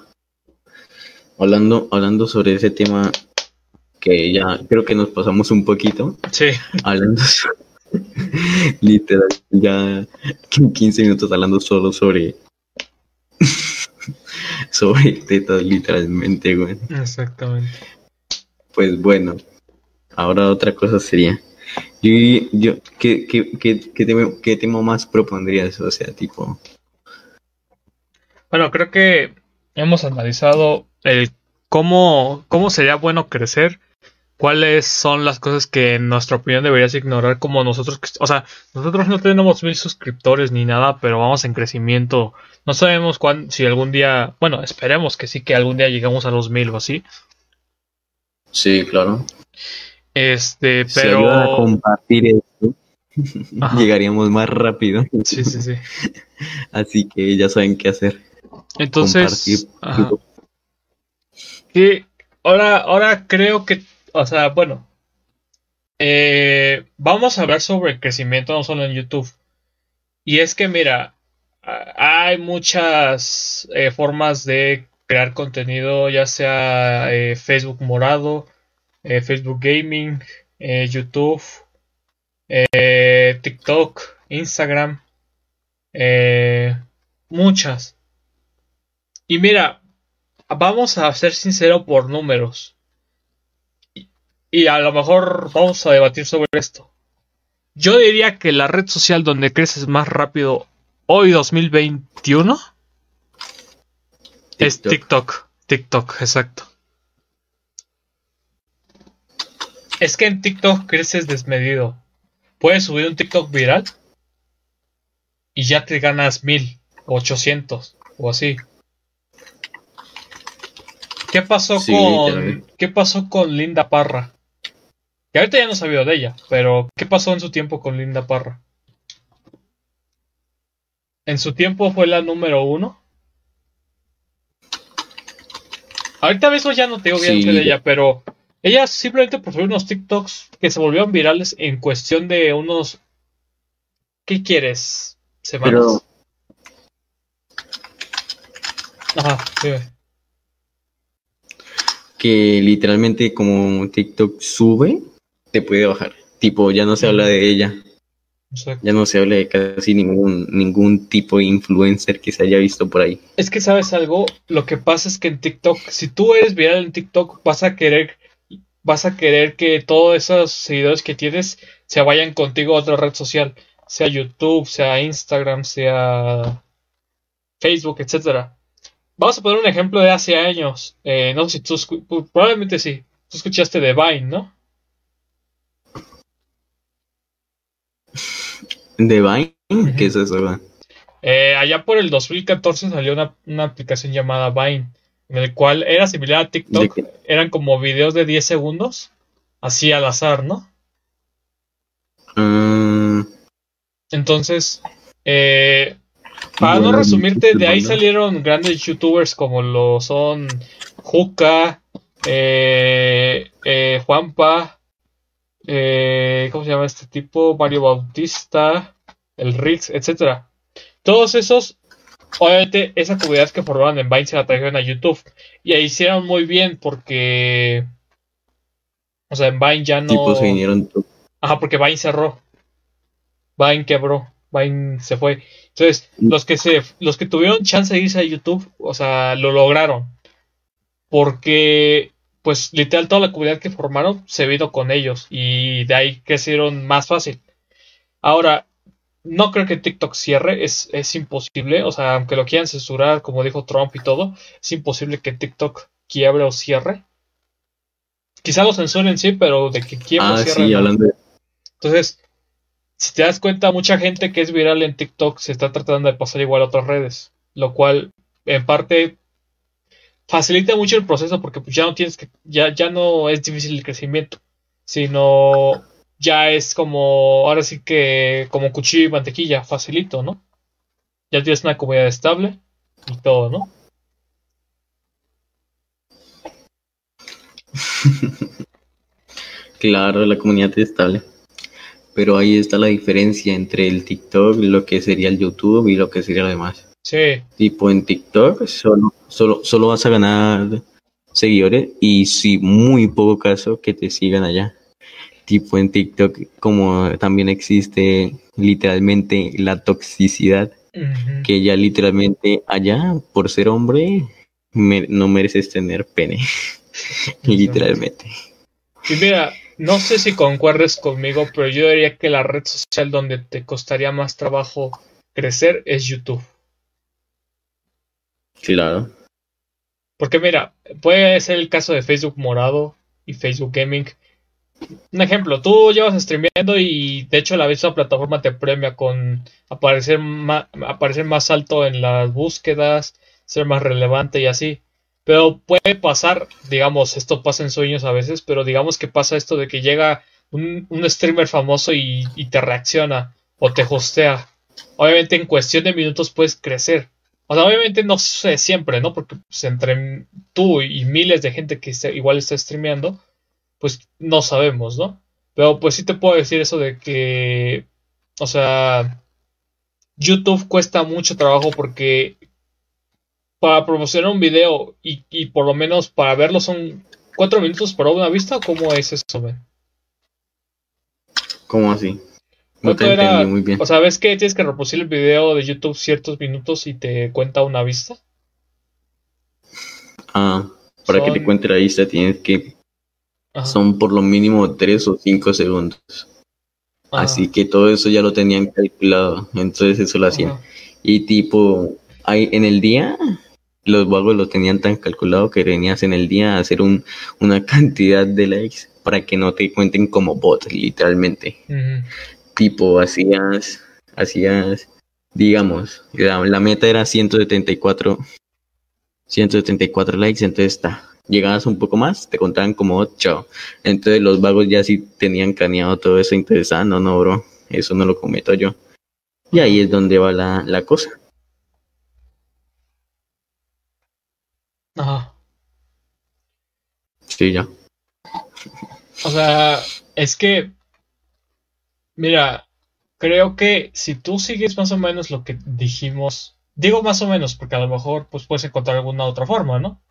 hablando, hablando sobre ese tema que ya creo que nos pasamos un poquito. Sí. Hablando *laughs* literal, ya 15 minutos hablando solo sobre *laughs* sobre tetas literalmente, güey. Exactamente. Pues bueno, ahora otra cosa sería, yo, yo ¿qué, qué, qué, qué, tema, ¿qué tema más propondrías? O sea, tipo, bueno, creo que hemos analizado el cómo, cómo sería bueno crecer, cuáles son las cosas que en nuestra opinión deberías ignorar como nosotros, o sea, nosotros no tenemos mil suscriptores ni nada, pero vamos en crecimiento. No sabemos cuándo, si algún día, bueno, esperemos que sí, que algún día lleguemos a los mil o así. Sí, claro. Este, pero... a compartir esto, *laughs* llegaríamos más rápido. Sí, sí, sí. *laughs* Así que ya saben qué hacer. Entonces, ahora, ahora creo que, o sea, bueno, eh, vamos a hablar sobre el crecimiento no solo en YouTube. Y es que, mira, hay muchas eh, formas de crear contenido, ya sea eh, Facebook morado, Facebook Gaming, YouTube, TikTok, Instagram, muchas. Y mira, vamos a ser sinceros por números. Y, a lo mejor vamos a debatir sobre esto. Yo diría que la red social donde creces más rápido hoy 2021 es TikTok. TikTok, exacto. Es que en TikTok creces desmedido. Puedes subir un TikTok viral y ya te ganas mil, ochocientos o así. ¿Qué pasó con qué pasó con Linda Parra? Que ahorita ya no sabido de ella, pero ¿qué pasó en su tiempo con Linda Parra? En su tiempo fue la número uno. Ahorita mismo ya no tengo bien de ella, pero ella simplemente por subir unos TikToks que se volvieron virales en cuestión de unos. ¿Qué quieres? Semanas. Ajá, sí. Que literalmente como TikTok sube, te puede bajar. Tipo, ya no se habla de ella. Ya no se habla de casi ningún, ningún tipo de influencer que se haya visto por ahí. Es que sabes algo, lo que pasa es que en TikTok, si tú eres viral en TikTok, vas a querer, vas a querer que todos esos seguidores que tienes se vayan contigo a otra red social, sea YouTube, sea Instagram, sea Facebook, etcétera. Vamos a poner un ejemplo de hace años. Eh, no sé si tú, probablemente sí. Tú escuchaste de Vine, ¿no? ¿De Vine? ¿Qué es eso, eh, allá por el 2014 salió una, aplicación llamada Vine, en el cual era similar a TikTok, eran como videos de 10 segundos, así al azar, ¿no? Mm. Entonces, eh, para no resumirte, de ahí salieron grandes youtubers como lo son Juca, eh, eh, Juanpa, eh, ¿cómo se llama este tipo? Mario Bautista, el Rix, etcétera. Todos esos, obviamente, esa comunidad que formaban en Vine se la trajeron a YouTube. Y ahí hicieron muy bien porque. O sea, en Vine ya no. vinieron. Ajá, porque Vine cerró. Vine quebró. Vine se fue. Entonces, los que se, los que tuvieron chance de irse a YouTube, o sea, lo lograron. Porque pues literal toda la comunidad que formaron se vino con ellos y de ahí crecieron más fácil. Ahora, no creo que TikTok cierre, es, es imposible, o sea, aunque lo quieran censurar, como dijo Trump y todo, es imposible que TikTok quiebre o cierre. Quizá lo censuren, sí, pero de que quiebre o ah, cierre. Entonces, si te das cuenta, mucha gente que es viral en TikTok se está tratando de pasar igual a otras redes, lo cual en parte facilita mucho el proceso porque pues, ya no tienes que, ya, ya no es difícil el crecimiento, sino ya es como, ahora sí que como cuchillo y mantequilla, facilito, ¿no? Ya tienes una comunidad estable y todo, ¿no? *laughs* claro, la comunidad es estable. Pero ahí está la diferencia entre el TikTok, lo que sería el YouTube y lo que sería lo demás. Sí. Tipo en TikTok solo, solo, solo vas a ganar seguidores y si muy poco caso que te sigan allá. Tipo en TikTok como también existe literalmente la toxicidad que ya literalmente allá por ser hombre no mereces tener pene. *laughs* literalmente. Y mira, no sé si concuerdes conmigo, pero yo diría que la red social donde te costaría más trabajo crecer es YouTube. Claro. Porque mira, puede ser el caso de Facebook Morado y Facebook Gaming. Un ejemplo, tú llevas streameando y de hecho la misma plataforma te premia con aparecer más, aparecer más alto en las búsquedas, ser más relevante y así. Pero puede pasar, digamos, esto pasa en sueños a veces, pero digamos que pasa esto de que llega un, streamer famoso y, te reacciona o te hostea. Obviamente en cuestión de minutos puedes crecer. O sea, obviamente no sé siempre, ¿no? Porque pues, entre tú y miles de gente que igual está streameando, pues no sabemos, ¿no? Pero pues sí te puedo decir eso de que, o sea, YouTube cuesta mucho trabajo porque para promocionar un video y, y por lo menos para verlo son cuatro minutos para una vista, ¿cómo es eso, man? ¿Cómo así? No te entendí muy bien. O sea, ¿ves que tienes que reproducir el video de YouTube ciertos minutos y te cuenta una vista? Ah, para que te cuente la vista tienes que... Son por lo mínimo 3 o 5 segundos. Así que todo eso ya lo tenían calculado. Entonces eso lo hacían. Y tipo, hay, en el día, los vagos lo tenían tan calculado que tenías en el día hacer un, una *laughs* cantidad de likes para que no te cuenten como bot, literalmente tipo hacías, hacías, digamos, la, meta era 174, 174 likes, entonces está, llegabas un poco más, te contaban como ocho. Entonces los vagos ya sí tenían caneado todo eso, entonces, ah, no, no, bro, eso no lo cometo yo. Y ahí es donde va la, la cosa. Ajá. Sí, ya. O sea, es que, mira, creo que si tú sigues más o menos lo que dijimos, digo más o menos porque a lo mejor pues puedes encontrar alguna otra forma, ¿no?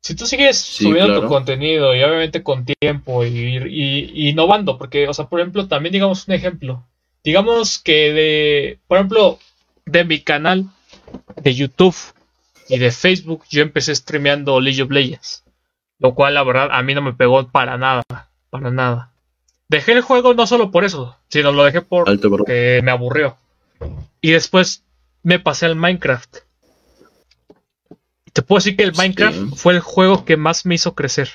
Si tú sigues subiendo tu contenido y obviamente con tiempo y, innovando, porque, o sea, por ejemplo, también digamos un ejemplo. Digamos que de, por ejemplo, de mi canal de YouTube y de Facebook, yo empecé streameando League of Legends. Lo cual, la verdad, a mí no me pegó para nada. Para nada. Dejé el juego no solo por eso, sino lo dejé por porque me aburrió. Y después me pasé al Minecraft. Te puedo decir que el Minecraft fue el juego que más me hizo crecer.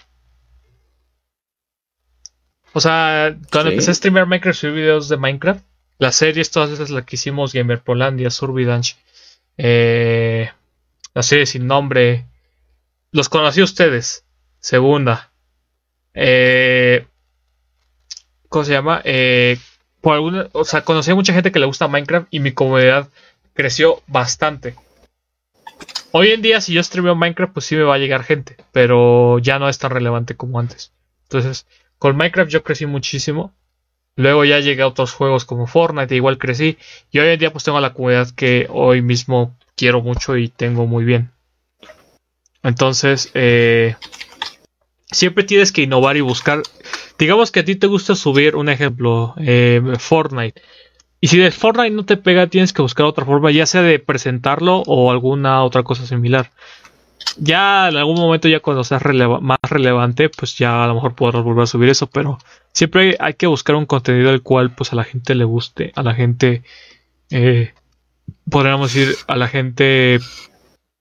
O sea, cuando empecé a streamear Minecraft, subí videos de Minecraft. Las series, todas esas las que hicimos, Gamer Polandia, Survidanch, eh, la serie sin nombre. Los conocí a ustedes. Segunda. Eh, ¿Cómo se llama? Eh, por alguna, o sea, conocí a mucha gente que le gusta Minecraft y mi comunidad creció bastante. Hoy en día, si yo streameo Minecraft, pues sí me va a llegar gente, pero ya no es tan relevante como antes. Entonces, con Minecraft yo crecí muchísimo. Luego ya llegué a otros juegos como Fortnite, igual crecí. Y hoy en día pues tengo la comunidad que hoy mismo quiero mucho y tengo muy bien. Entonces, eh, siempre tienes que innovar y buscar. Digamos que a ti te gusta subir un ejemplo, eh, Fortnite. Y si de Fortnite no te pega, tienes que buscar otra forma, ya sea de presentarlo o alguna otra cosa similar. Ya en algún momento, ya cuando seas más relevante, pues ya a lo mejor podrás volver a subir eso, pero siempre hay que buscar un contenido al cual pues a la gente le guste, a la gente, eh, podríamos decir, a la gente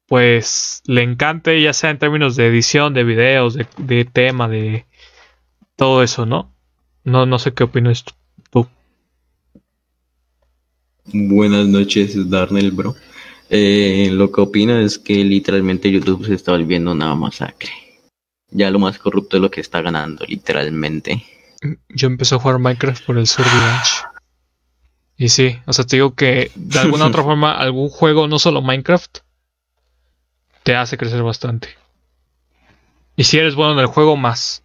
pues le encante, ya sea en términos de edición, de videos, de, tema, de todo eso, ¿no? No, no sé qué opinas tú. Buenas noches, Darnell, bro. Eh, lo que opino es que literalmente YouTube se está volviendo una masacre. Ya lo más corrupto es lo que está ganando, literalmente. Yo empecé a jugar Minecraft por el Survival. Y sí, o sea, te digo que de alguna otra *laughs* forma algún juego, no solo Minecraft, te hace crecer bastante. Y si eres bueno en el juego, más.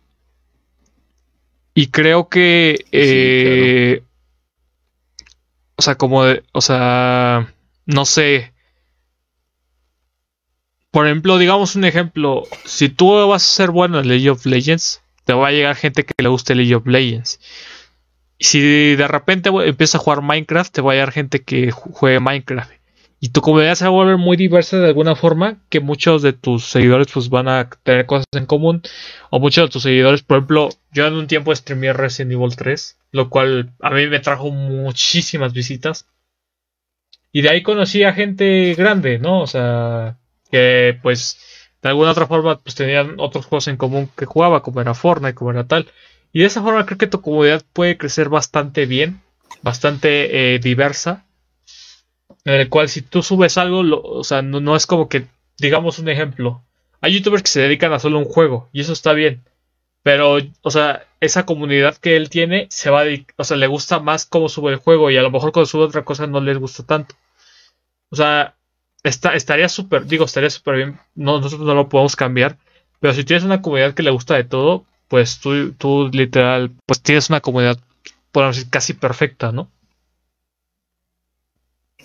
Y creo que... Eh, o sea, como... De, o sea... No sé. Por ejemplo, digamos un ejemplo. Si tú vas a ser bueno en League of Legends, te va a llegar gente que le guste League of Legends. Si de repente empiezas a jugar Minecraft, te va a llegar gente que juegue Minecraft. Y tu comunidad se va a volver muy diversa de alguna forma que muchos de tus seguidores pues van a tener cosas en común. O muchos de tus seguidores por ejemplo yo en un tiempo streamé Resident Evil 3 lo cual a mí me trajo muchísimas visitas. Y de ahí conocí a gente grande no o sea que pues de alguna otra forma pues tenían otros juegos en común que jugaba como era Fortnite como era tal y de esa forma creo que tu comunidad puede crecer bastante bien bastante eh, diversa en el cual si tú subes algo, o sea, no, es como que, digamos un ejemplo, hay youtubers que se dedican a solo un juego y eso está bien, pero, o sea, esa comunidad que él tiene se va a o sea, le gusta más cómo sube el juego y a lo mejor cuando sube otra cosa no les gusta tanto. O sea, está, estaría súper, digo, estaría súper bien, no, nosotros no lo podemos cambiar, pero si tienes una comunidad que le gusta de todo, pues tú, tú literal, pues tienes una comunidad, podemos decir, casi perfecta, ¿no?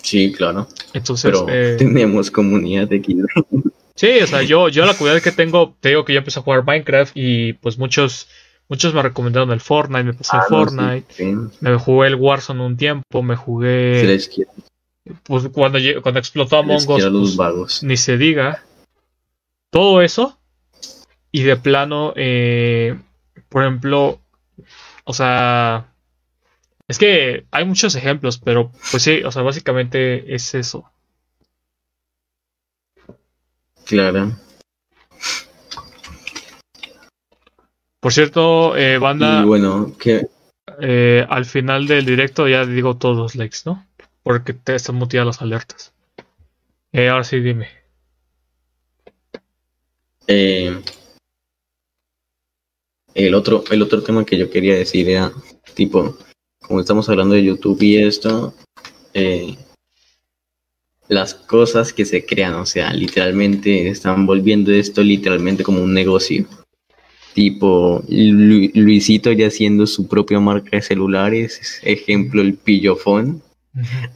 Sí, claro. Entonces, Pero eh, tenemos comunidad de Kid. Sí, o sea, yo, yo la comunidad que tengo, te digo que yo empecé a jugar Minecraft y pues muchos, muchos me recomendaron el Fortnite, me pasé el ah, Fortnite, me jugué el Warzone un tiempo, me jugué... Pues cuando, cuando explotó Among Us, pues, ni se diga. Todo eso. Y de plano, eh, por ejemplo, o sea, es que hay muchos ejemplos, pero pues sí, o sea, básicamente es eso. Claro. Por cierto, eh, banda. bueno, que. Eh, al final del directo ya digo todos los likes, ¿no? Porque te están muteadas las alertas. Eh, ahora sí, dime. Eh, el otro, el otro tema que yo quería decir era, tipo, como estamos hablando de YouTube y esto, eh, las cosas que se crean, o sea, literalmente están volviendo esto literalmente como un negocio. Tipo, Luisito ya haciendo su propia marca de celulares, ejemplo, el pillofón.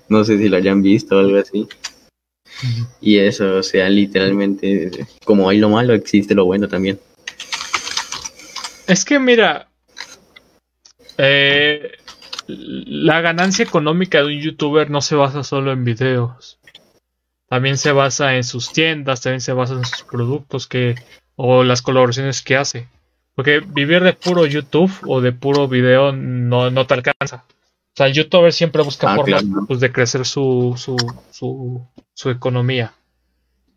No sé si lo hayan visto o algo así. Y eso, o sea, literalmente, como hay lo malo, existe lo bueno también. Es que mira, eh, la ganancia económica de un youtuber no se basa solo en videos. También se basa en sus tiendas, también se basa en sus productos que o las colaboraciones que hace. Porque vivir de puro YouTube o de puro video no, no te alcanza. O sea, el youtuber siempre busca ah, formas pues, de crecer su, su, su, su, economía.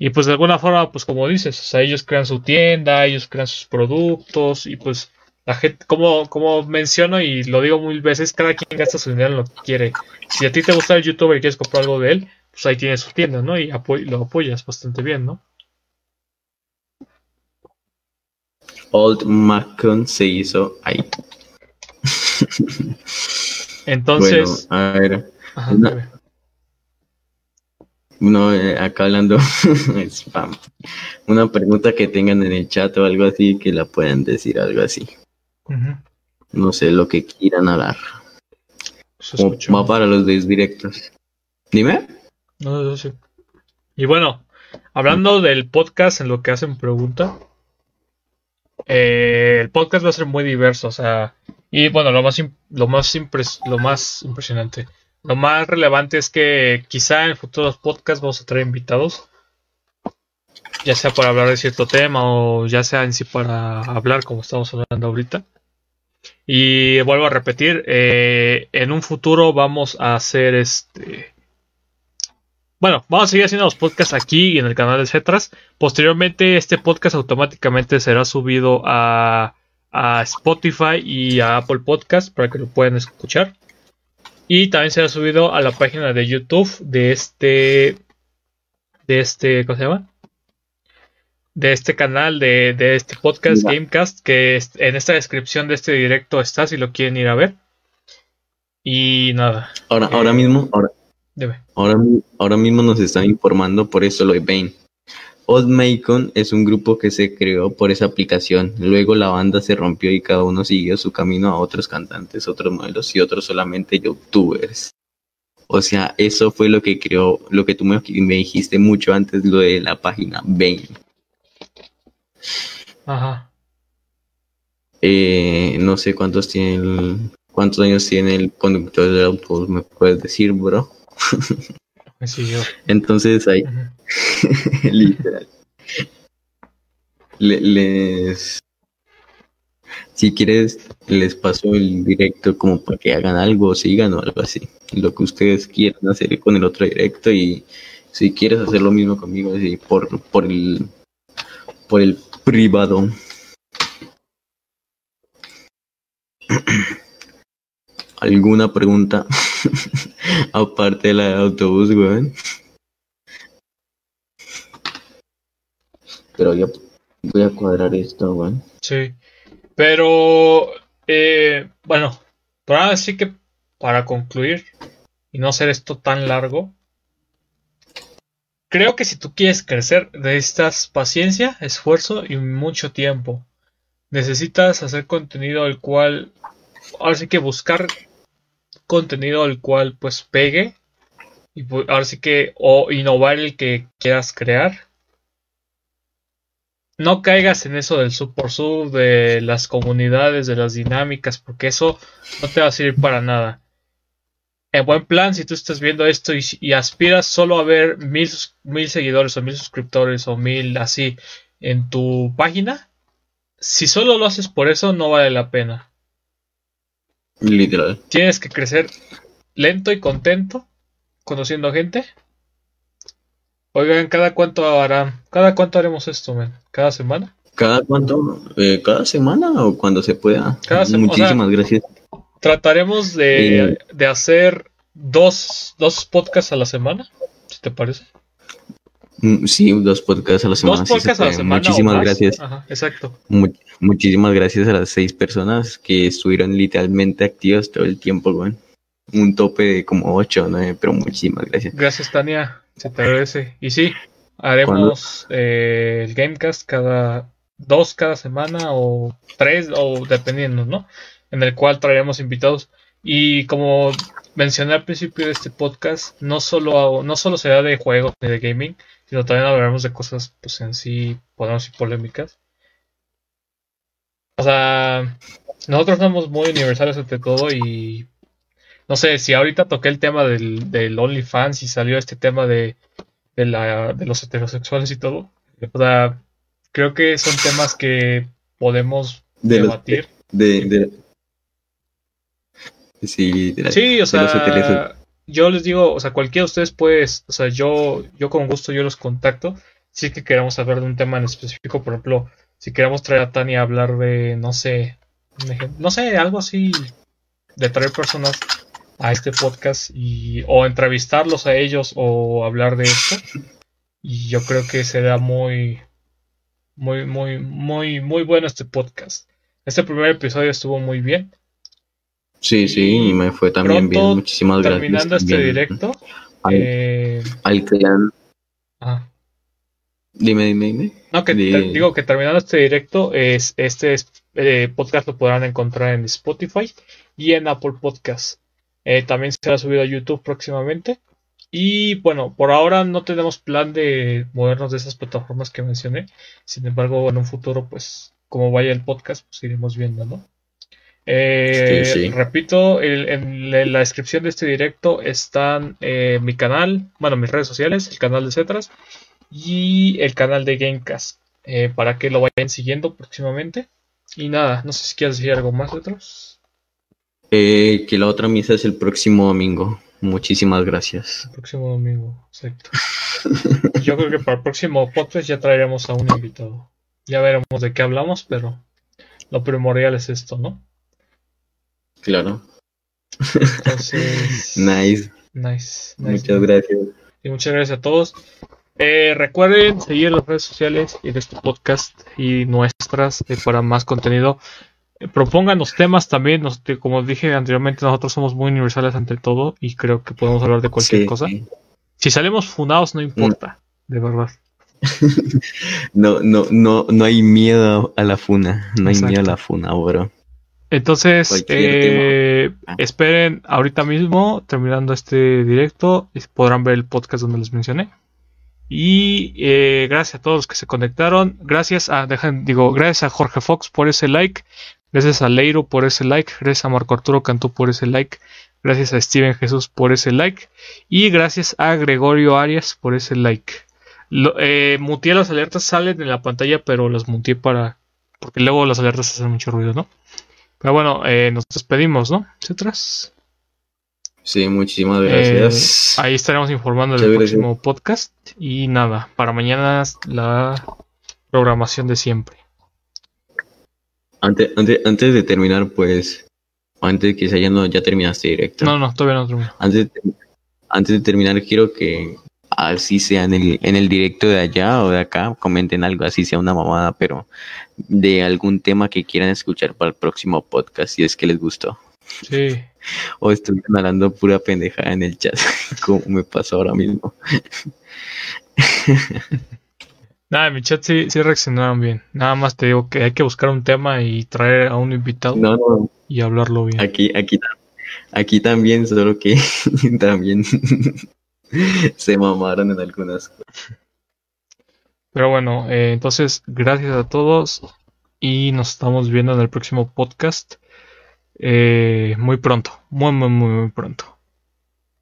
Y pues de alguna forma, pues como dices, o sea, ellos crean su tienda, ellos crean sus productos y pues la gente, como, como menciono y lo digo mil veces, cada quien gasta su dinero en lo que quiere. Si a ti te gusta el youtuber y quieres comprar algo de él, pues ahí tienes su tienda, ¿no? Y lo apoyas bastante bien, ¿no? Old Macon se hizo ahí. Entonces. Bueno, a ver. una, eh, acá hablando *laughs* spam. Una pregunta que tengan en el chat o algo así que la puedan decir, algo así. No sé, lo que quieran hablar. Va para los directos. Dime. No, no sé. Y bueno, hablando del podcast en lo que hacen pregunta, eh, el podcast va a ser muy diverso, o sea, y bueno, lo más, lo más, lo más impresionante, lo más relevante es que quizá en futuros podcasts vamos a traer invitados, ya sea para hablar de cierto tema o ya sea en sí para hablar como estamos hablando ahorita. Y vuelvo a repetir, eh, en un futuro vamos a hacer este bueno, vamos a seguir haciendo los podcasts aquí en el canal de Cetras. Posteriormente, este podcast automáticamente será subido a, Spotify y a Apple Podcast para que lo puedan escuchar. Y también será subido a la página de YouTube de este. De este. ¿Cómo se llama? De este canal, de, este podcast Gamecast, que en esta descripción de este directo está si lo quieren ir a ver. Y nada. Ahora, ahora eh, mismo, ahora, Ahora, ahora mismo nos están informando por eso lo de Bane. Old es un grupo que se creó por esa aplicación. Luego la banda se rompió y cada uno siguió su camino a otros cantantes, otros modelos y otros solamente youtubers. O sea, eso fue lo que creó, lo que tú me, dijiste mucho antes, lo de la página Bane. Ajá. Eh, no sé cuántos tiene cuántos años tiene el conductor del autobús, me puedes decir, bro. *laughs* Entonces ahí, *laughs* literal. les, si quieres, les paso el directo como para que hagan algo, sigan o algo así. Lo que ustedes quieran hacer con el otro directo y si quieres hacer lo mismo conmigo, así, por, por el por el privado. *clears throat* ¿Alguna pregunta? *laughs* Aparte de la de autobús, weón. Pero yo voy a cuadrar esto, weón. Sí. Pero, eh, bueno, para así que para concluir y no hacer esto tan largo, creo que si tú quieres crecer, necesitas paciencia, esfuerzo y mucho tiempo. Necesitas hacer contenido el cual, ahora sí que buscar contenido al cual pues pegue y pues, ahora sí que o innovar el que quieras crear no caigas en eso del sub por sub de las comunidades de las dinámicas porque eso no te va a servir para nada en buen plan si tú estás viendo esto y, aspiras solo a ver mil, mil seguidores o mil suscriptores o mil así en tu página si solo lo haces por eso no vale la pena Literal. Tienes que crecer lento y contento, conociendo gente. Oigan, ¿cada cuánto harán? ¿Cada cuánto haremos esto, men? ¿Cada semana? ¿Cada cuánto? Eh, ¿Cada semana o cuando se pueda? Cada Muchísimas gracias. Trataremos de, hacer dos, dos podcasts a la semana, si te parece. Mm, sí, dos podcasts a la semana. Dos podcasts a la semana. Muchísimas gracias. Ajá, exacto. muchísimas gracias a las seis personas que estuvieron literalmente activas todo el tiempo, güey. Un tope de como ocho o nueve, pero muchísimas gracias. Gracias, Tania. Se te agradece. Y sí, haremos eh, el Gamecast cada dos cada semana o tres, o dependiendo, ¿no? En el cual traeremos invitados. Y como mencioné al principio de este podcast, no solo, no solo será de juegos ni de gaming, sino también hablaremos de cosas, pues en sí, podemos decir polémicas. O sea, nosotros somos muy universales ante todo y no sé, si ahorita toqué el tema del, del OnlyFans y salió este tema de, de, la, de los heterosexuales y todo, o sea, creo que son temas que podemos debatir. de, Sí, sí, o sea, yo les digo, o sea, cualquiera de ustedes puede, o sea, yo, yo con gusto yo los contacto. Si es que queremos hablar de un tema en específico, por ejemplo, si queremos traer a Tania a hablar de, no sé, no sé, algo así, de traer personas a este podcast y o entrevistarlos a ellos o hablar de esto. Y yo creo que será muy, muy, muy, muy, muy bueno este podcast. Este primer episodio estuvo muy bien. Sí, sí, y me fue también bien. Muchísimas gracias. Terminando este directo. Al, eh... al clan. Ah. Dime, dime, dime. No, que digo que terminando este directo, es, este eh, podcast lo podrán encontrar en Spotify y en Apple Podcast. Eh, también será subido a YouTube próximamente. Y bueno, por ahora no tenemos plan de movernos de esas plataformas que mencioné. Sin embargo, en un futuro, pues, como vaya el podcast, pues iremos viendo, ¿no? Eh, repito, en la descripción de este directo están eh, mi canal, bueno, mis redes sociales, el canal de Cetras y el canal de Gamecast, eh, para que lo vayan siguiendo próximamente. Y nada, no sé si quieres decir algo más, otros. Que la otra misa es el próximo domingo. Muchísimas gracias. El próximo domingo, exacto. *laughs* Yo creo que para el próximo podcast ya traeremos a un invitado. Ya veremos de qué hablamos, pero lo primordial es esto, ¿no? Claro. Entonces. *laughs* nice. Nice. Muchas gracias. Y muchas gracias a todos. Eh, recuerden seguir las redes sociales y de este podcast y nuestras eh, para más contenido. Propongan los temas también. como dije anteriormente, nosotros somos muy universales ante todo y creo que podemos hablar de cualquier cosa. Si salimos funados, no importa, mm. de verdad. *laughs* no, no, no, no hay miedo a la funa. No hay miedo a la funa, bro. Entonces, eh, ah. esperen ahorita mismo, terminando este directo, podrán ver el podcast donde les mencioné. Y eh, gracias a todos los que se conectaron. Gracias a, dejan, digo, gracias a Jorge Fox por ese like. Gracias a Leiro por ese like. Gracias a Marco Arturo Cantú por ese like. Gracias a Steven Jesús por ese like. Y gracias a Gregorio Arias por ese like. Lo, eh, muteé las alertas, salen en la pantalla, pero las muteé para. Porque luego las alertas hacen mucho ruido, ¿no? Pero bueno, eh, nos despedimos, ¿no? ¿Cetras? Sí, muchísimas gracias. Eh, ahí estaremos informando del próximo podcast. Y nada, para mañana la programación de siempre. Antes, antes, antes de terminar, pues, antes de que se haya, no, ya terminaste directo. No, no, todavía no termino. Antes antes de terminar, quiero que así sea en el, en el directo de allá o de acá, comenten algo, así sea una mamada, pero de algún tema que quieran escuchar para el próximo podcast, si es que les gustó. Sí. O estoy hablando pura pendejada en el chat, *laughs* como me pasó ahora mismo. *laughs* Nada, en mi chat sí, sí reaccionaron bien. Nada más te digo que hay que buscar un tema y traer a un invitado y hablarlo bien. Aquí, aquí, aquí también, solo que *laughs* también *laughs* se mamaron en algunas Pero bueno, eh, entonces gracias a todos y nos estamos viendo en el próximo podcast eh, muy pronto, muy, muy, muy, muy pronto.